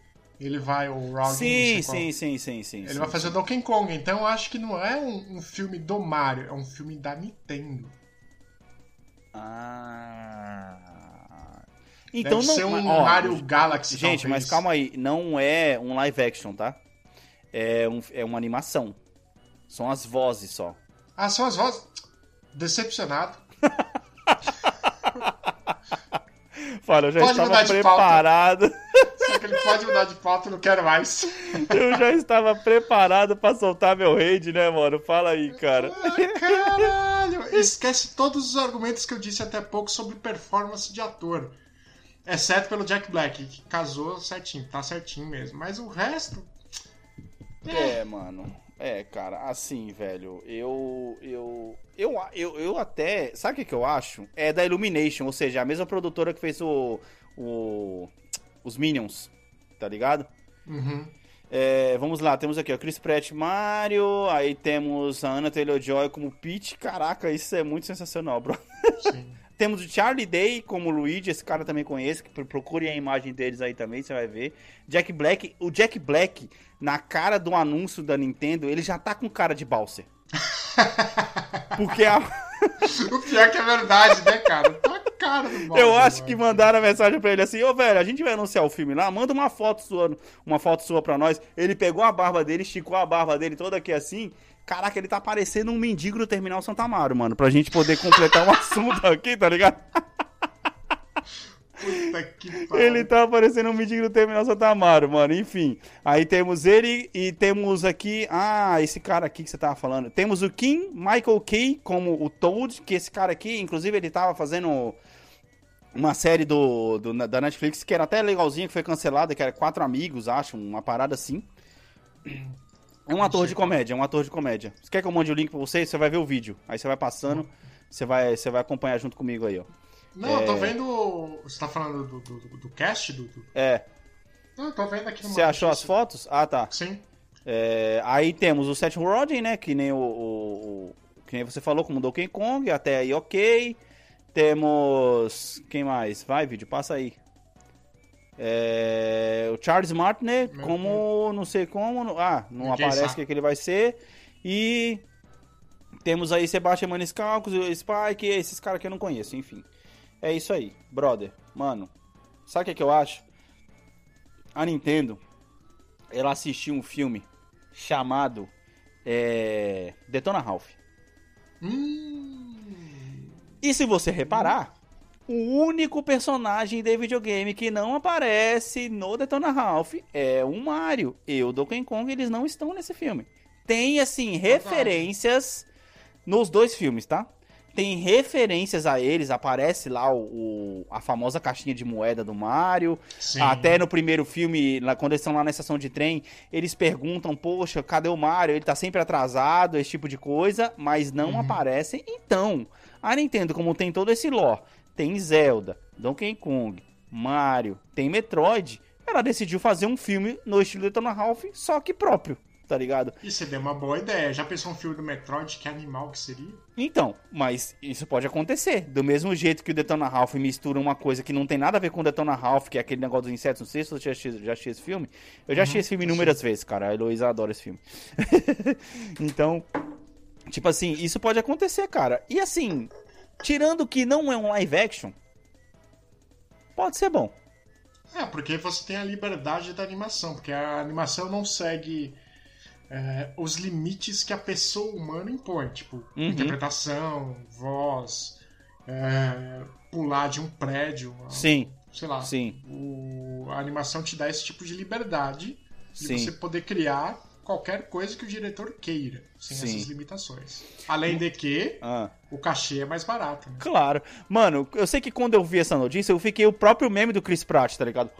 Ele vai, o sei Sim, sim, sim, sim, sim. Ele vai fazer o. Donkey Kong, então eu acho que não é um, filme do Mario, é um filme da Nintendo. Ah. Então Deve não. ser um Mario Galaxy, Gente, mas calma aí, não é um live action, tá? É, um, é uma animação. São as vozes só. Ah, são as vozes. Decepcionado. Fala, eu já Pode estava preparado. Será que pode mudar de pauta, não quero mais. Eu já estava preparado pra soltar meu raid, né, mano? Fala aí, cara. Ah, caralho! Esquece todos os argumentos que eu disse até pouco sobre performance de ator. Exceto pelo Jack Black, que casou certinho, tá certinho mesmo. Mas o resto. É, mano. É, cara, assim, velho, eu. Eu. Eu, eu, eu até. Sabe o que, que eu acho? É da Illumination, ou seja, a mesma produtora que fez o. o os Minions, tá ligado? Uhum. É, vamos lá, temos aqui o Chris Pratt Mario, aí temos a Anna Taylor-Joy como Peach, caraca, isso é muito sensacional, bro. Sim. temos o Charlie Day como Luigi, esse cara também conheço, que procure a imagem deles aí também, você vai ver. Jack Black, o Jack Black, na cara do anúncio da Nintendo, ele já tá com cara de Bowser. Porque a... o pior que é verdade, né, cara? Tá cara do Eu acho mano. que mandaram a mensagem pra ele assim, ô velho, a gente vai anunciar o filme lá, manda uma foto sua, uma foto sua pra nós. Ele pegou a barba dele, esticou a barba dele toda aqui assim. Caraca, ele tá parecendo um mendigo do Terminal Santa Amaro, mano, pra gente poder completar um assunto aqui, tá ligado? Puta que pariu. Ele tá parecendo um mendigo do Terminal Santa Amaro, mano. Enfim, aí temos ele e temos aqui. Ah, esse cara aqui que você tava falando. Temos o Kim Michael Kay como o Toad, que esse cara aqui, inclusive, ele tava fazendo uma série do, do- da Netflix que era até legalzinha, que foi cancelada, que era Quatro Amigos, acho, uma parada assim. É um ator de comédia, é um ator de comédia. Você quer que eu mande o link pra você? Você vai ver o vídeo. Aí você vai passando, você vai, você vai acompanhar junto comigo aí, ó. Não, eu tô vendo. Você tá falando do, do, do- do cast? Do, do... É. Não, eu tô vendo aqui no Você achou as fotos? Ah, tá. Sim. É, aí temos o Seth Rogen, né? Que nem o, o- o- que nem você falou, como Donkey Kong, até aí ok. Temos. Quem mais? Vai, vídeo, passa aí. É, o Charles Martinet, Meu como. Não sei como. Ah, não Ninguém aparece o sabe. que, que ele vai ser. E. Temos aí Sebastian Maniscalcos, o Spike, esses caras que eu não conheço, enfim. É isso aí, brother. Mano, sabe o que, que eu acho? A Nintendo, ela assistiu um filme chamado é, Detona Ralph. Hum. E se você reparar, o único personagem de videogame que não aparece no Detona Ralph é o Mario. E o Donkey Kong, eles não estão nesse filme. Tem, assim, referências nos dois filmes, tá? Tem referências a eles, aparece lá o, o- a famosa caixinha de moeda do Mario. Sim. Até no primeiro filme, lá- quando eles estão lá na estação de trem, eles perguntam, poxa, cadê o Mario? Ele tá sempre atrasado, esse tipo de coisa, mas não Uhum. aparecem. Então, a Nintendo, como tem todo esse lore, tem Zelda, Donkey Kong, Mario, tem Metroid, ela decidiu fazer um filme no estilo Detona Ralph, só que próprio, tá ligado? Você deu uma boa ideia. Já pensou um filme do Metroid? Que animal que seria? Então, mas isso pode acontecer. Do mesmo jeito que o Detona Ralph mistura uma coisa que não tem nada a ver com o Detona Ralph, que é aquele negócio dos insetos. Não sei se você já assistiu, já assistiu esse filme. Eu já assisti esse filme inúmeras vezes, cara. A Heloísa adora esse filme. então, tipo assim, isso pode acontecer, cara. E assim, tirando que não é um live action, pode ser bom. É, porque você tem a liberdade da animação, porque a animação não segue é, os limites que a pessoa humana impõe, tipo Uhum. interpretação, voz, é, pular de um prédio, Sim, sei lá. sim, O- a animação te dá esse tipo de liberdade de sim. você poder criar qualquer coisa que o diretor queira, sem Sim. essas limitações. Além de que Ah. o cachê é mais barato, né? Claro. Mano, eu sei que quando eu vi essa notícia, eu fiquei o próprio meme do Chris Pratt, tá ligado?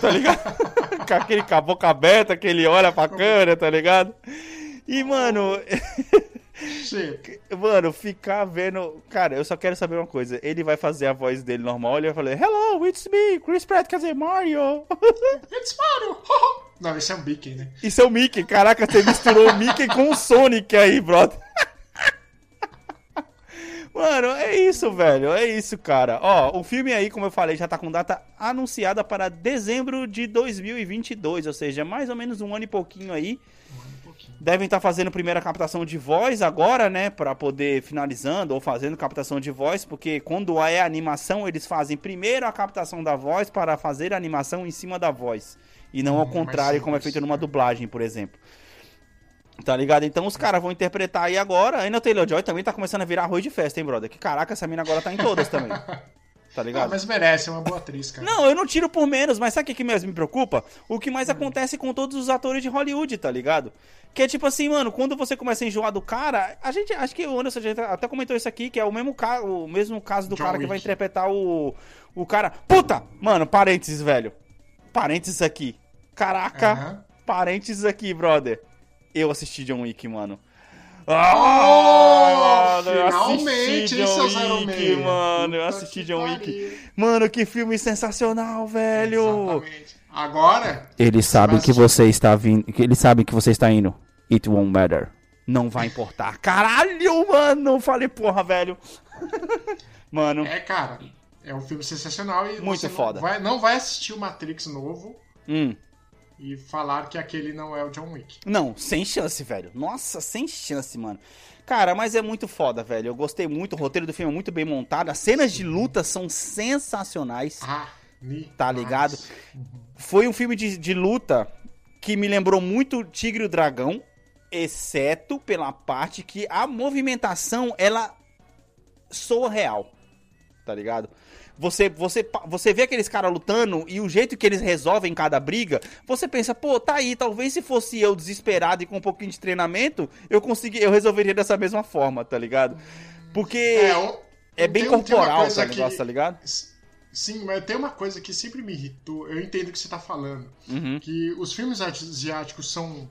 Tá ligado? com aquele com a boca aberta, que ele olha pra câmera, tá ligado? E, mano, mano, ficar vendo. Cara, eu só quero saber uma coisa. Ele vai fazer a voz dele normal, ele vai falar: Hello, it's me, Chris Pratt, quer dizer Mario. It's Mario! Não, esse é um Mickey, né? Isso é o Mickey. Caraca, você misturou o Mickey com o Sonic aí, brother. Mano, é isso, velho. É isso, cara. Ó, o filme aí, como eu falei, já tá com data anunciada para dezembro de 2022. Ou seja, mais ou menos um ano e pouquinho aí. Um pouquinho. Devem estar fazendo primeira captação de voz agora, né? Pra poder finalizando ou fazendo captação de voz. Porque quando é animação, eles fazem primeiro a captação da voz para fazer a animação em cima da voz. E não ao Hum, mais contrário, como é feito numa dublagem, por exemplo. Tá ligado? Então os caras vão interpretar aí agora. Ainda o Taylor Joy também tá começando a virar arroz de festa, hein, brother? Que caraca, essa mina agora tá em todas também. tá ligado? Ah, mas merece, é uma boa atriz, cara. Não, eu não tiro por menos, mas sabe o que, mesmo me preocupa? O que mais acontece com todos os atores de Hollywood, tá ligado? Que é tipo assim, mano, quando você começa a enjoar do cara, a gente, acho que o Anderson já até comentou isso aqui, que é o mesmo, ca o mesmo caso do John cara que vai Wick. interpretar o, o cara. Puta! Mano, parênteses, velho. Parênteses aqui. Caraca, parênteses aqui, brother. Eu assisti John Wick, mano. Oh, mano, eu finalmente, assisti hein, John Wick, 06. mano. Eu assisti John Wick. Mano, que filme sensacional, velho. Exatamente. Agora, Eles sabem sabem que você está vindo, que eles sabem que você está indo. It won't matter. Não vai importar. Caralho, mano. Falei, porra, velho. mano, é, cara, é um filme sensacional e Muito você não foda. Vai, não vai assistir o Matrix novo hum. e falar que aquele não é o John Wick. Não, sem chance, velho. Nossa, sem chance, mano. Cara, mas é muito foda, velho. Eu gostei muito. O roteiro do filme é muito bem montado. As cenas de luta são sensacionais. Ah, Tá ligado? Foi um filme de, de luta que me lembrou muito Tigre e o Dragão, exceto pela parte que a movimentação ela soa real. Tá ligado? Você, você, você vê aqueles caras lutando e o jeito que eles resolvem cada briga, você pensa, pô, tá aí, talvez se fosse eu desesperado e com um pouquinho de treinamento, eu consegui, eu resolveria dessa mesma forma, tá ligado? Porque é, o- bem tem- corporal esse negócio, que- tá ligado? Sim, mas tem uma coisa que sempre me irritou. Eu entendo o que você tá falando. Uhum. Que os filmes asiáticos são.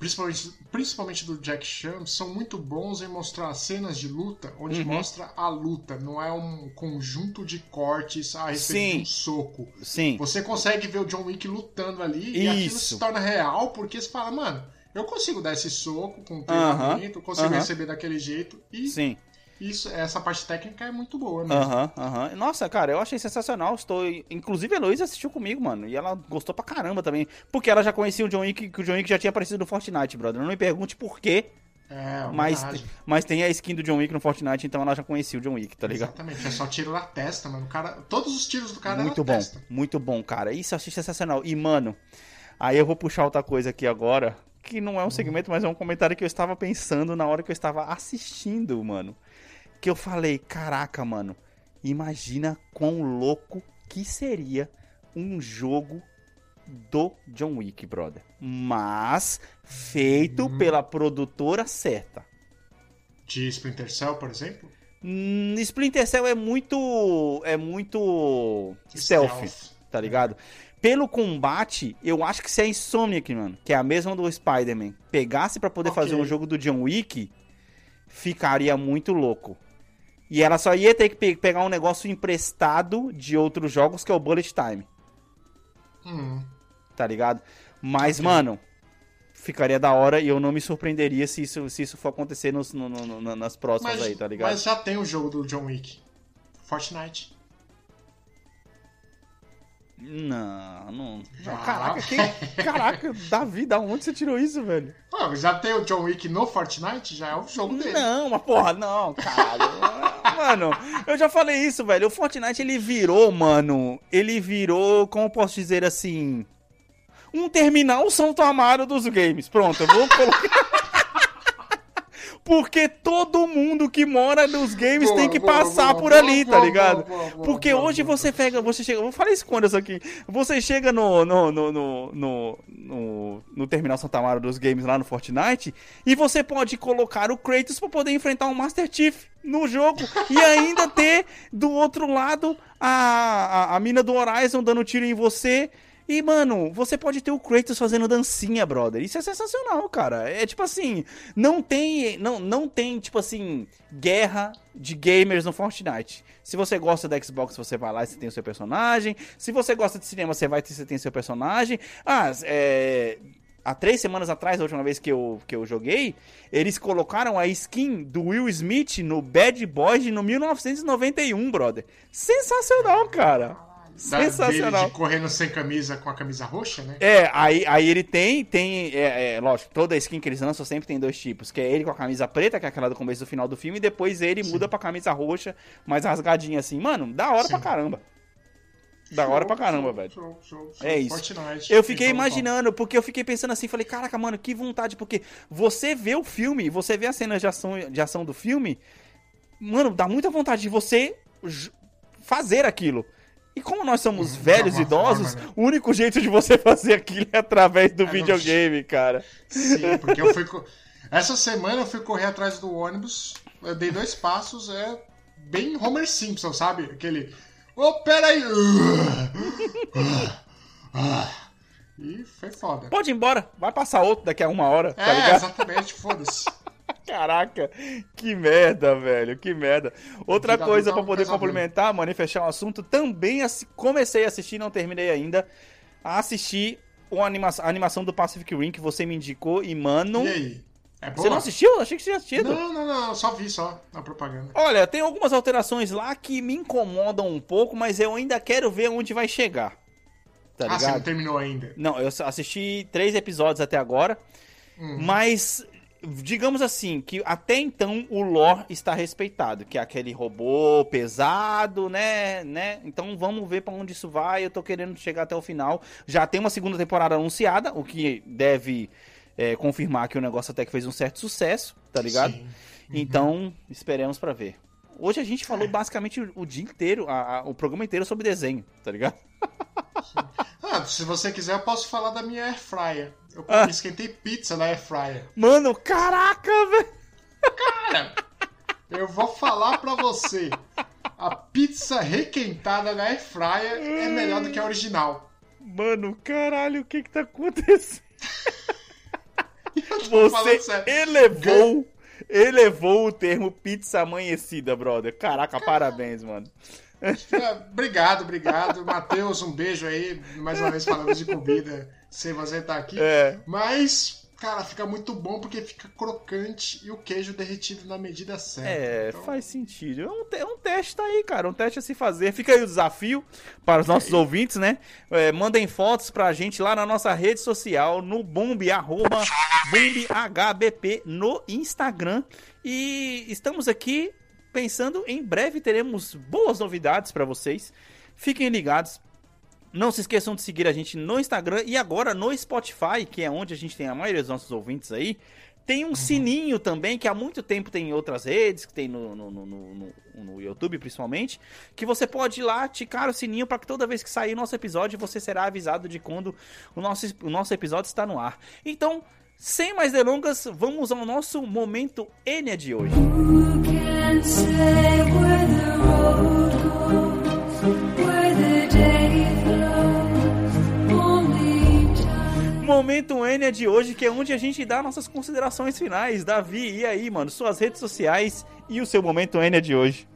Principalmente, principalmente do Jack Chan, são muito bons em mostrar cenas de luta, onde Uhum. mostra a luta, não é um conjunto de cortes a respeito Sim. de um soco. Sim. Você consegue ver o John Wick lutando ali e aquilo Isso. se torna real porque você fala, mano, eu consigo dar esse soco com treinamento, eu consigo receber daquele jeito e Sim. Isso, essa parte técnica é muito boa mesmo. Aham, aham. Nossa, cara, eu achei sensacional. Estou. Inclusive, a Heloísa assistiu comigo, mano. E ela gostou pra caramba também. Porque ela já conhecia o John Wick, que o John Wick já tinha aparecido no Fortnite, brother. Não me pergunte por quê, É, mas, homenagem. mas tem a skin do John Wick no Fortnite, então ela já conhecia o John Wick, tá ligado? Exatamente, é só tiro na testa, mano. O cara, todos os tiros do cara é Muito bom, testa. muito bom, cara. Isso eu achei sensacional. E, mano, aí eu vou puxar outra coisa aqui agora, que não é um segmento, mas é um comentário que eu estava pensando na hora que eu estava assistindo, mano. Que eu falei, caraca, mano, imagina quão louco que seria um jogo do John Wick, brother. Mas feito Uhum. pela produtora certa. De Splinter Cell, por exemplo. Hum, Splinter Cell é muito. É muito. Stealth, tá ligado? Pelo combate, eu acho que se a Insomniac, mano, que é a mesma do Spider-Man, pegasse pra poder Ok. fazer um jogo do John Wick, ficaria muito louco. E ela só ia ter que pe- pegar um negócio emprestado de outros jogos, que é o Bullet Time, Hum, tá ligado? Mas, Ok. mano, ficaria da hora e eu não me surpreenderia se isso, se isso for acontecer nos, no- no- no- nas próximas mas, aí, tá ligado? mas já tem o jogo do John Wick. Fortnite. Não, não. Já. Caraca, quem... Caraca, Davi, da onde você tirou isso, velho? Pô, já tem o John Wick no Fortnite? Já é o jogo dele. Não, mas porra, não, caralho. mano, eu já falei isso, velho. O Fortnite ele virou, mano. Ele virou, como eu posso dizer assim. Um terminal Santo Amaro dos games. Pronto, eu vou colocar. Porque todo mundo que mora nos games Boa, tem que boa, passar boa, por ali, tá ligado? Porque hoje você pega, você chega, vou falar isso com isso aqui. Você chega no no, no, no, no, no, no terminal Santa Amaro dos games lá no Fortnite e você pode colocar o Kratos pra poder enfrentar o Master Chief no jogo e ainda ter do outro lado a, a, a mina do Horizon dando tiro em você. E, mano, você pode ter o Kratos fazendo dancinha, brother. Isso é sensacional, cara. É tipo assim, não tem, não, não tem, tipo assim, guerra de gamers no Fortnite. Se você gosta da Xbox, você vai lá e você tem o seu personagem. Se você gosta de cinema, você vai ter, você tem seu personagem. Ah, é... Há três semanas atrás, a última vez que eu, que eu joguei, eles colocaram a skin do Will Smith no Bad Boys no 1991, brother. Sensacional, cara. Dele Sensacional. de correndo sem camisa com a camisa roxa, né? É, aí, aí ele tem, tem, é, é, lógico, toda skin que eles lançam sempre tem dois tipos, que é ele com a camisa preta, que é aquela do começo do final do filme, e depois ele Sim. muda pra camisa roxa, mais rasgadinha assim. Mano, da hora Sim. pra caramba. Da hora pra caramba, Show, velho. show, show, show. É isso. Fortnite. Eu fiquei imaginando, porque eu fiquei pensando assim, falei, caraca, mano, que vontade, porque você vê o filme, você vê as cenas de ação, de ação do filme, mano, dá muita vontade de você fazer aquilo. E como nós somos Hum, velhos e idosos, né? o único jeito de você fazer aquilo é através do no- videogame, cara. Sim, porque eu fui. Essa semana eu fui correr atrás do ônibus, eu dei dois passos, é bem Homer Simpson, sabe? Aquele. Ô, peraí! E foi foda. Pode ir embora, vai passar outro daqui a uma hora, tá É, ligado? exatamente, foda-se. Caraca, que merda, velho, que merda. Outra coisa um poder complementar, mano, e fechar o assunto, também comecei a assistir, não terminei ainda, a assistir a animação, a animação do Pacific Rim que você me indicou e, mano... E aí? É? Você não assistiu? Achei que você tinha assistido. Não, não, não, só vi só na propaganda. Olha, tem algumas alterações lá que me incomodam um pouco, mas eu ainda quero ver onde vai chegar. Tá ah, você não ligado? terminou ainda. Não, eu assisti três episódios até agora, Hum. mas digamos assim, que até então o lore está respeitado, que é aquele robô pesado, né, né? Então vamos ver pra onde isso vai. Eu tô querendo chegar até o final. Já tem uma segunda temporada anunciada, o que deve é, confirmar que o negócio até que fez um certo sucesso, tá ligado? Sim. Então, esperemos pra ver. Hoje a gente falou É. basicamente o, o dia inteiro, a- a- o programa inteiro sobre desenho, tá ligado? Ah, se você quiser, eu posso falar da minha air fryer. Eu Ah. esquentei pizza na air fryer. Mano, caraca, velho! Cara, eu vou falar pra você. A pizza requentada na air fryer é melhor do que a original. Mano, caralho, o que que tá acontecendo? Você elevou, elevou o termo pizza amanhecida, brother. Caraca, parabéns, mano. É, Obrigado, obrigado. Matheus, um beijo aí. Mais uma vez falando de comida, sem você estar aqui. É. Mas, cara, fica muito bom porque fica crocante e o queijo derretido na medida certa. É, Então, faz sentido. É um, te- é um teste tá aí, cara. Um teste a se fazer. Fica aí o desafio para os nossos ouvintes, né? É, mandem fotos pra gente lá na nossa rede social, no bombe, arroba bombehbp no Instagram. E estamos aqui pensando em breve teremos boas novidades pra vocês. Fiquem ligados. Não se esqueçam de seguir a gente no Instagram e agora no Spotify, que é onde a gente tem a maioria dos nossos ouvintes aí. Tem um sininho também, que há muito tempo tem em outras redes, que tem no, no, no, no- no- no YouTube principalmente, que você pode ir lá, ticar o sininho para que toda vez que sair nosso episódio você será avisado de quando o nosso, o nosso episódio está no ar. Então, sem mais delongas, vamos ao nosso momento Enya de hoje. Who can say where the road Momento Enya de hoje, que é onde a gente dá nossas considerações finais. Davi, e aí, mano, suas redes sociais e o seu momento Enya de hoje.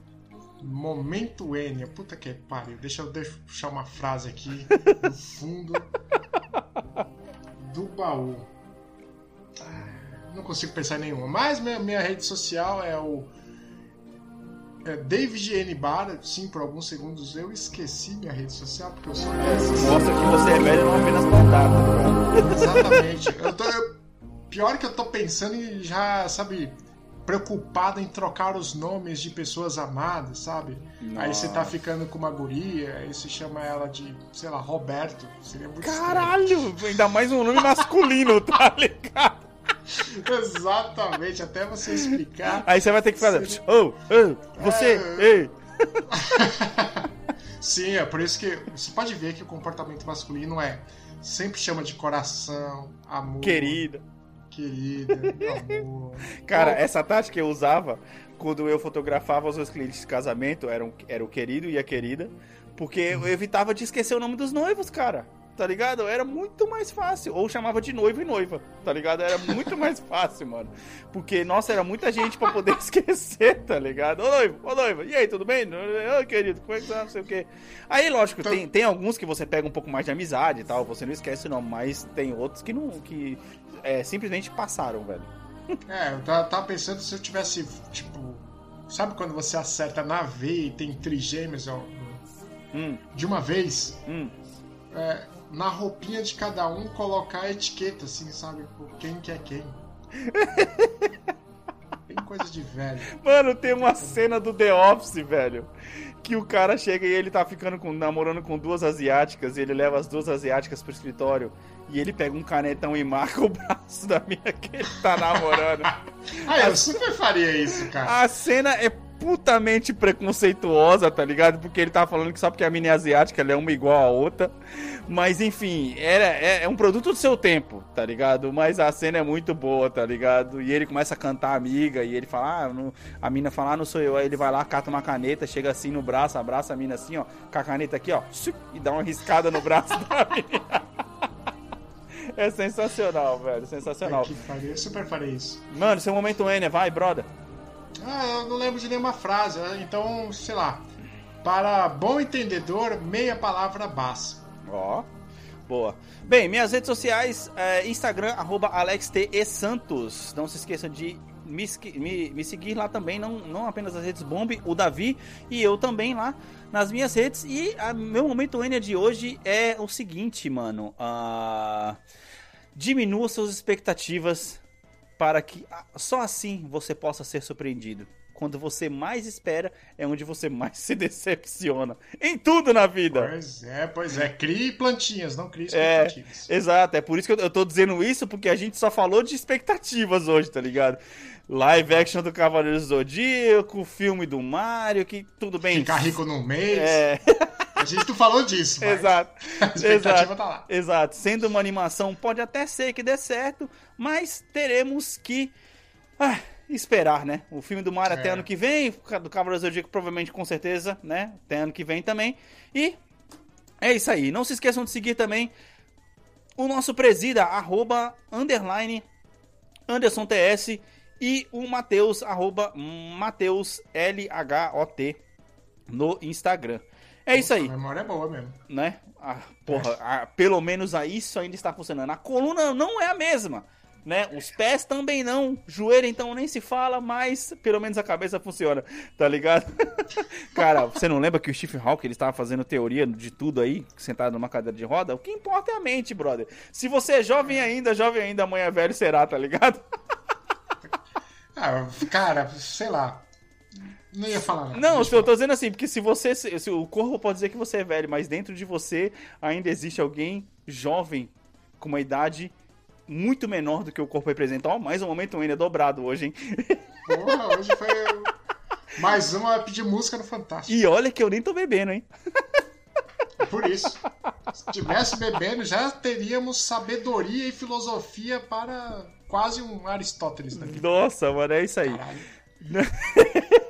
Momento Enya, puta que pariu. Deixa eu deixar uma frase aqui no fundo do baú. Ah, Não consigo pensar em nenhuma. Mas minha, minha rede social é o é David N. Bar. Sim, por alguns segundos eu esqueci minha rede social porque eu sou dessas. Mostra que você é velho não apenas ligado? Exatamente. Eu tô, eu- pior que eu tô pensando em já, sabe, preocupado em trocar os nomes de pessoas amadas, sabe? Aí você tá Nossa. ficando com uma guria, aí você chama ela de, sei lá, Roberto. Seria muito Caralho, ainda mais um nome masculino, tá ligado? Exatamente, até você explicar. Aí você vai ter que fazer. Ô, ô, você, É. ei. Sim, é por isso que você pode ver que o comportamento masculino é sempre chama de coração, amor, Querida. querida, amor. Cara, Pô, essa tática eu usava quando eu fotografava os meus clientes de casamento, era, um- era o querido e a querida, porque eu evitava de esquecer o nome dos noivos, cara. Tá ligado? Era muito mais fácil. Ou chamava de noivo e noiva, tá ligado? Era muito mais fácil, mano. Porque, nossa, era muita gente pra poder esquecer, tá ligado? Ô noivo, ô noiva, e aí, tudo bem? Ô querido, como é que tá? Não sei o quê. Aí, lógico, Então- tem, tem alguns que você pega um pouco mais de amizade e tal, você não esquece o nome, mas tem outros que não. que é, simplesmente passaram, velho. É, eu tava, pensando se eu tivesse, tipo. Sabe quando você acerta na veia e tem trigêmeos ó, Hum, de uma vez? hum. É, na roupinha de cada um colocar a etiqueta, assim, sabe? Por Quem que é quem. Tem coisa de velho. Mano, tem uma cena do The Office, velho. Que o cara chega e ele tá ficando com, namorando com duas asiáticas e ele leva as duas asiáticas pro escritório e ele pega um canetão e marca o braço da mina que ele tá namorando. Ah, eu super faria isso, cara. A cena é putamente preconceituosa, tá ligado? Porque ele tava falando que só porque a mina é asiática, ela é uma igual a outra. Mas enfim, era, é, é um produto do seu tempo, tá ligado? Mas a cena é muito boa, tá ligado? E ele começa a cantar amiga, e ele fala, ah, não- a mina fala, ah, não sou eu. Aí ele vai lá, cata uma caneta, chega assim no braço, abraça a mina assim, ó, com a caneta aqui, ó, e dá uma riscada no braço da mina. É sensacional, velho, sensacional. Que faria, eu super faria isso. Mano, seu momento Enya, vai, brother. Ah, eu não lembro de nenhuma frase, né? então, sei lá. Para bom entendedor, meia palavra basta. Ó, boa. Bem, minhas redes sociais, é, Instagram, arroba AlexTESantos. Não se esqueçam de me, me- me seguir lá também, não, não apenas as redes Bomb, o Davi e eu também lá nas minhas redes. E a, meu momento Enya de hoje é o seguinte, mano. ah, diminua suas expectativas para que só assim você possa ser surpreendido. Quando você mais espera, é onde você mais se decepciona. Em tudo na vida. Pois é, pois é. Crie plantinhas, não crie É, expectativas. exato, é por isso que eu, tô dizendo isso, porque a gente só falou de expectativas hoje, tá ligado? Live action do Cavaleiro Zodíaco, filme do Mario, que tudo bem. Ficar rico num mês. É, A gente não falou disso, mas exato. a expectativa exato. tá lá. Exato. Sendo uma animação, pode até ser que dê certo, mas teremos que ah, esperar, né? O filme do Mario até É. ano que vem, do Cavaleiro Zodíaco provavelmente com certeza, né? Até ano que vem também. E é isso aí. Não se esqueçam de seguir também o nosso presida, arroba, underline, Anderson TS e o Matheus, arroba, Matheus LHOT no Instagram. É isso aí A memória é boa mesmo. né? Ah, porra, ah, pelo menos aí isso ainda está funcionando. A coluna não é a mesma, né? Os pés também não, joelho então nem se fala, mas pelo menos a cabeça funciona, tá ligado? Cara, você não lembra que o Stephen Hawking ele estava fazendo teoria de tudo aí, sentado numa cadeira de roda? O que importa é a mente, brother. Se você é jovem ainda, jovem ainda, amanhã velho será, tá ligado? Ah, cara, sei lá. Não ia falar nada. Não, eu tô dizendo assim, porque se você. Se, o corpo pode dizer que você é velho, mas dentro de você ainda existe alguém jovem com uma idade muito menor do que o corpo representa. Ó, mais um momento ainda dobrado hoje, hein? Porra, hoje foi mais uma pedir música no Fantástico. E olha que eu nem tô bebendo, hein? Por isso. Se tivesse bebendo, já teríamos sabedoria e filosofia para quase um Aristóteles daqui. Nossa, mano, é isso aí.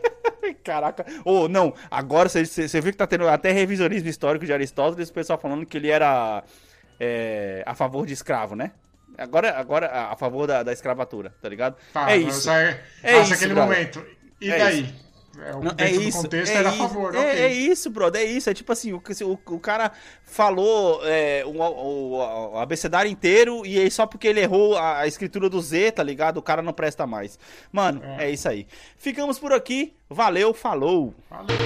Caraca. Ô, não, agora você- viu que tá tendo até revisionismo histórico de Aristóteles, o pessoal falando que ele era é, a favor de escravo, né? Agora, agora a favor da, da escravatura, tá ligado? Tá, é isso. aí É passa isso, aquele brother. momento. E É daí? É, o, Não, é isso, contexto é era a isso, favor, é, ok. é isso, brother, é isso. É tipo assim, o, o, o cara falou é, o, o, o abecedário inteiro e aí só porque ele errou a, a escritura do Z, tá ligado? O cara não presta mais. Mano, é, É. isso aí. Ficamos por aqui. Valeu, falou. Valeu.